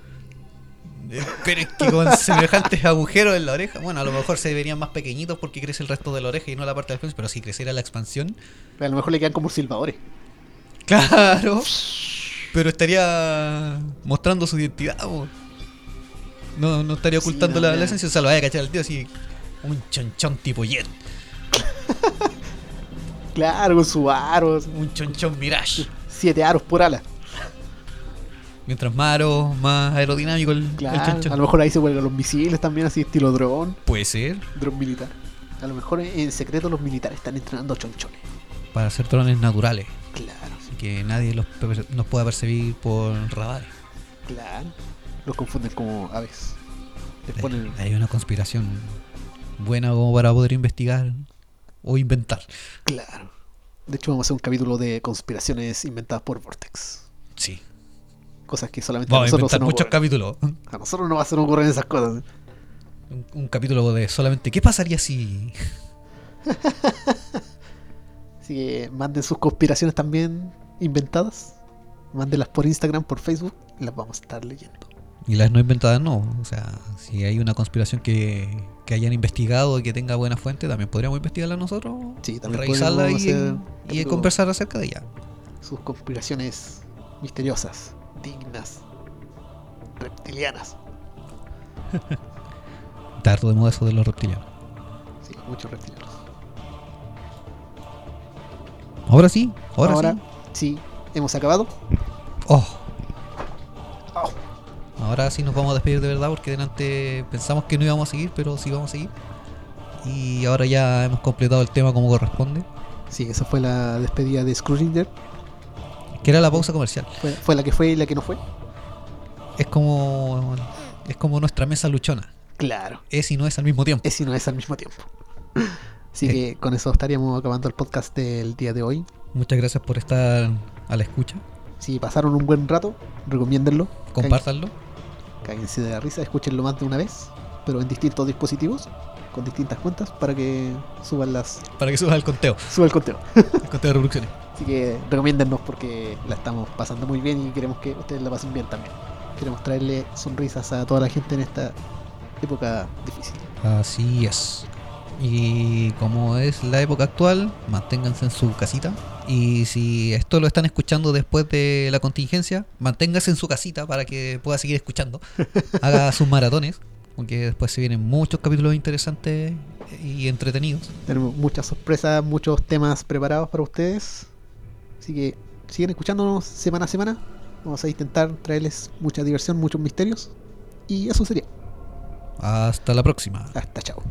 B: Pero es que con (laughs) semejantes agujeros en la oreja, bueno, a lo mejor se verían más pequeñitos porque crece el resto de la oreja y no la parte del frente, pero si creciera la expansión,
A: A lo mejor le quedan como silbadores.
B: Claro. Pero estaría mostrando su identidad. No, no estaría
A: Sí,
B: ocultando
A: no,
B: la, la esencia. O sea, lo vaya a cachar al tío así. Un chonchón tipo jet. (laughs)
A: Claro, con su aro.
B: Un chonchón Mirage.
A: Siete aros por ala.
B: Mientras más aro, más aerodinámico el, el
A: Claro.
B: chanchón.
A: A lo mejor ahí se vuelven los misiles también, así estilo dron.
B: Puede ser.
A: Dron militar. A lo mejor en secreto los militares están entrenando chonchones.
B: Para hacer drones naturales.
A: Claro,
B: Así que nadie los, nos pueda percibir por radares.
A: claro. Los confunden como aves. Ponen.
B: Hay una conspiración buena como para poder investigar o inventar.
A: Claro. De hecho, vamos a hacer un capítulo de conspiraciones inventadas por Vortex.
B: Sí.
A: Cosas que solamente
B: Vamos a
A: a nosotros nos
B: muchos
A: ocurren.
B: capítulos.
A: A nosotros no se nos ocurren esas cosas.
B: Un, un capítulo de solamente ¿qué pasaría si
A: Así que manden sus conspiraciones también inventadas. Mándenlas por Instagram, por Facebook. Y las vamos a estar leyendo.
B: Y las no inventadas no. O sea, si hay una conspiración que, que hayan investigado y que tenga buena fuente, también podríamos investigarla nosotros.
A: Sí, también
B: revisarla y, y conversar acerca de ella.
A: Sus conspiraciones misteriosas, dignas, reptilianas. (laughs)
B: Harto de moda eso de los reptilianos.
A: Sí, muchos reptilianos.
B: Ahora sí, ahora, sí.
A: sí, hemos acabado.
B: Oh,
A: Oh,
B: ahora sí nos vamos a despedir de verdad porque delante pensamos que no íbamos a seguir, pero sí vamos a seguir. Y ahora ya hemos completado el tema como corresponde.
A: Sí, esa fue la despedida de Scrooge.
B: Que era la pausa comercial.
A: Fue, fue la que fue y la que no fue.
B: Es como. Es como nuestra mesa luchona.
A: Claro.
B: Es y no es al mismo tiempo.
A: Es y no es al mismo tiempo. Así
B: Eh.
A: que con eso estaríamos acabando el podcast del día de hoy.
B: Muchas gracias por estar a la escucha.
A: Si pasaron un buen rato, recomiéndenlo.
B: Compártanlo.
A: Cáguense de la risa, escúchenlo más de una vez, pero en distintos dispositivos, con distintas cuentas, para que suban las
B: Para que subas el conteo.
A: suba el conteo.
B: El conteo de reproducciones.
A: Así que recomiéndennos porque la estamos pasando muy bien y queremos que ustedes la pasen bien también. Queremos traerle sonrisas a toda la gente en esta época difícil.
B: Así es. Y como es la época actual, manténganse en su casita. Y si esto lo están escuchando después de la contingencia, manténgase en su casita para que pueda seguir escuchando. (laughs) Haga sus maratones, porque después se vienen muchos capítulos interesantes y entretenidos.
A: Tenemos muchas sorpresas, muchos temas preparados para ustedes. Así que siguen escuchándonos semana a semana. Vamos a intentar traerles mucha diversión, muchos misterios. Y eso sería.
B: Hasta la próxima.
A: Hasta chao.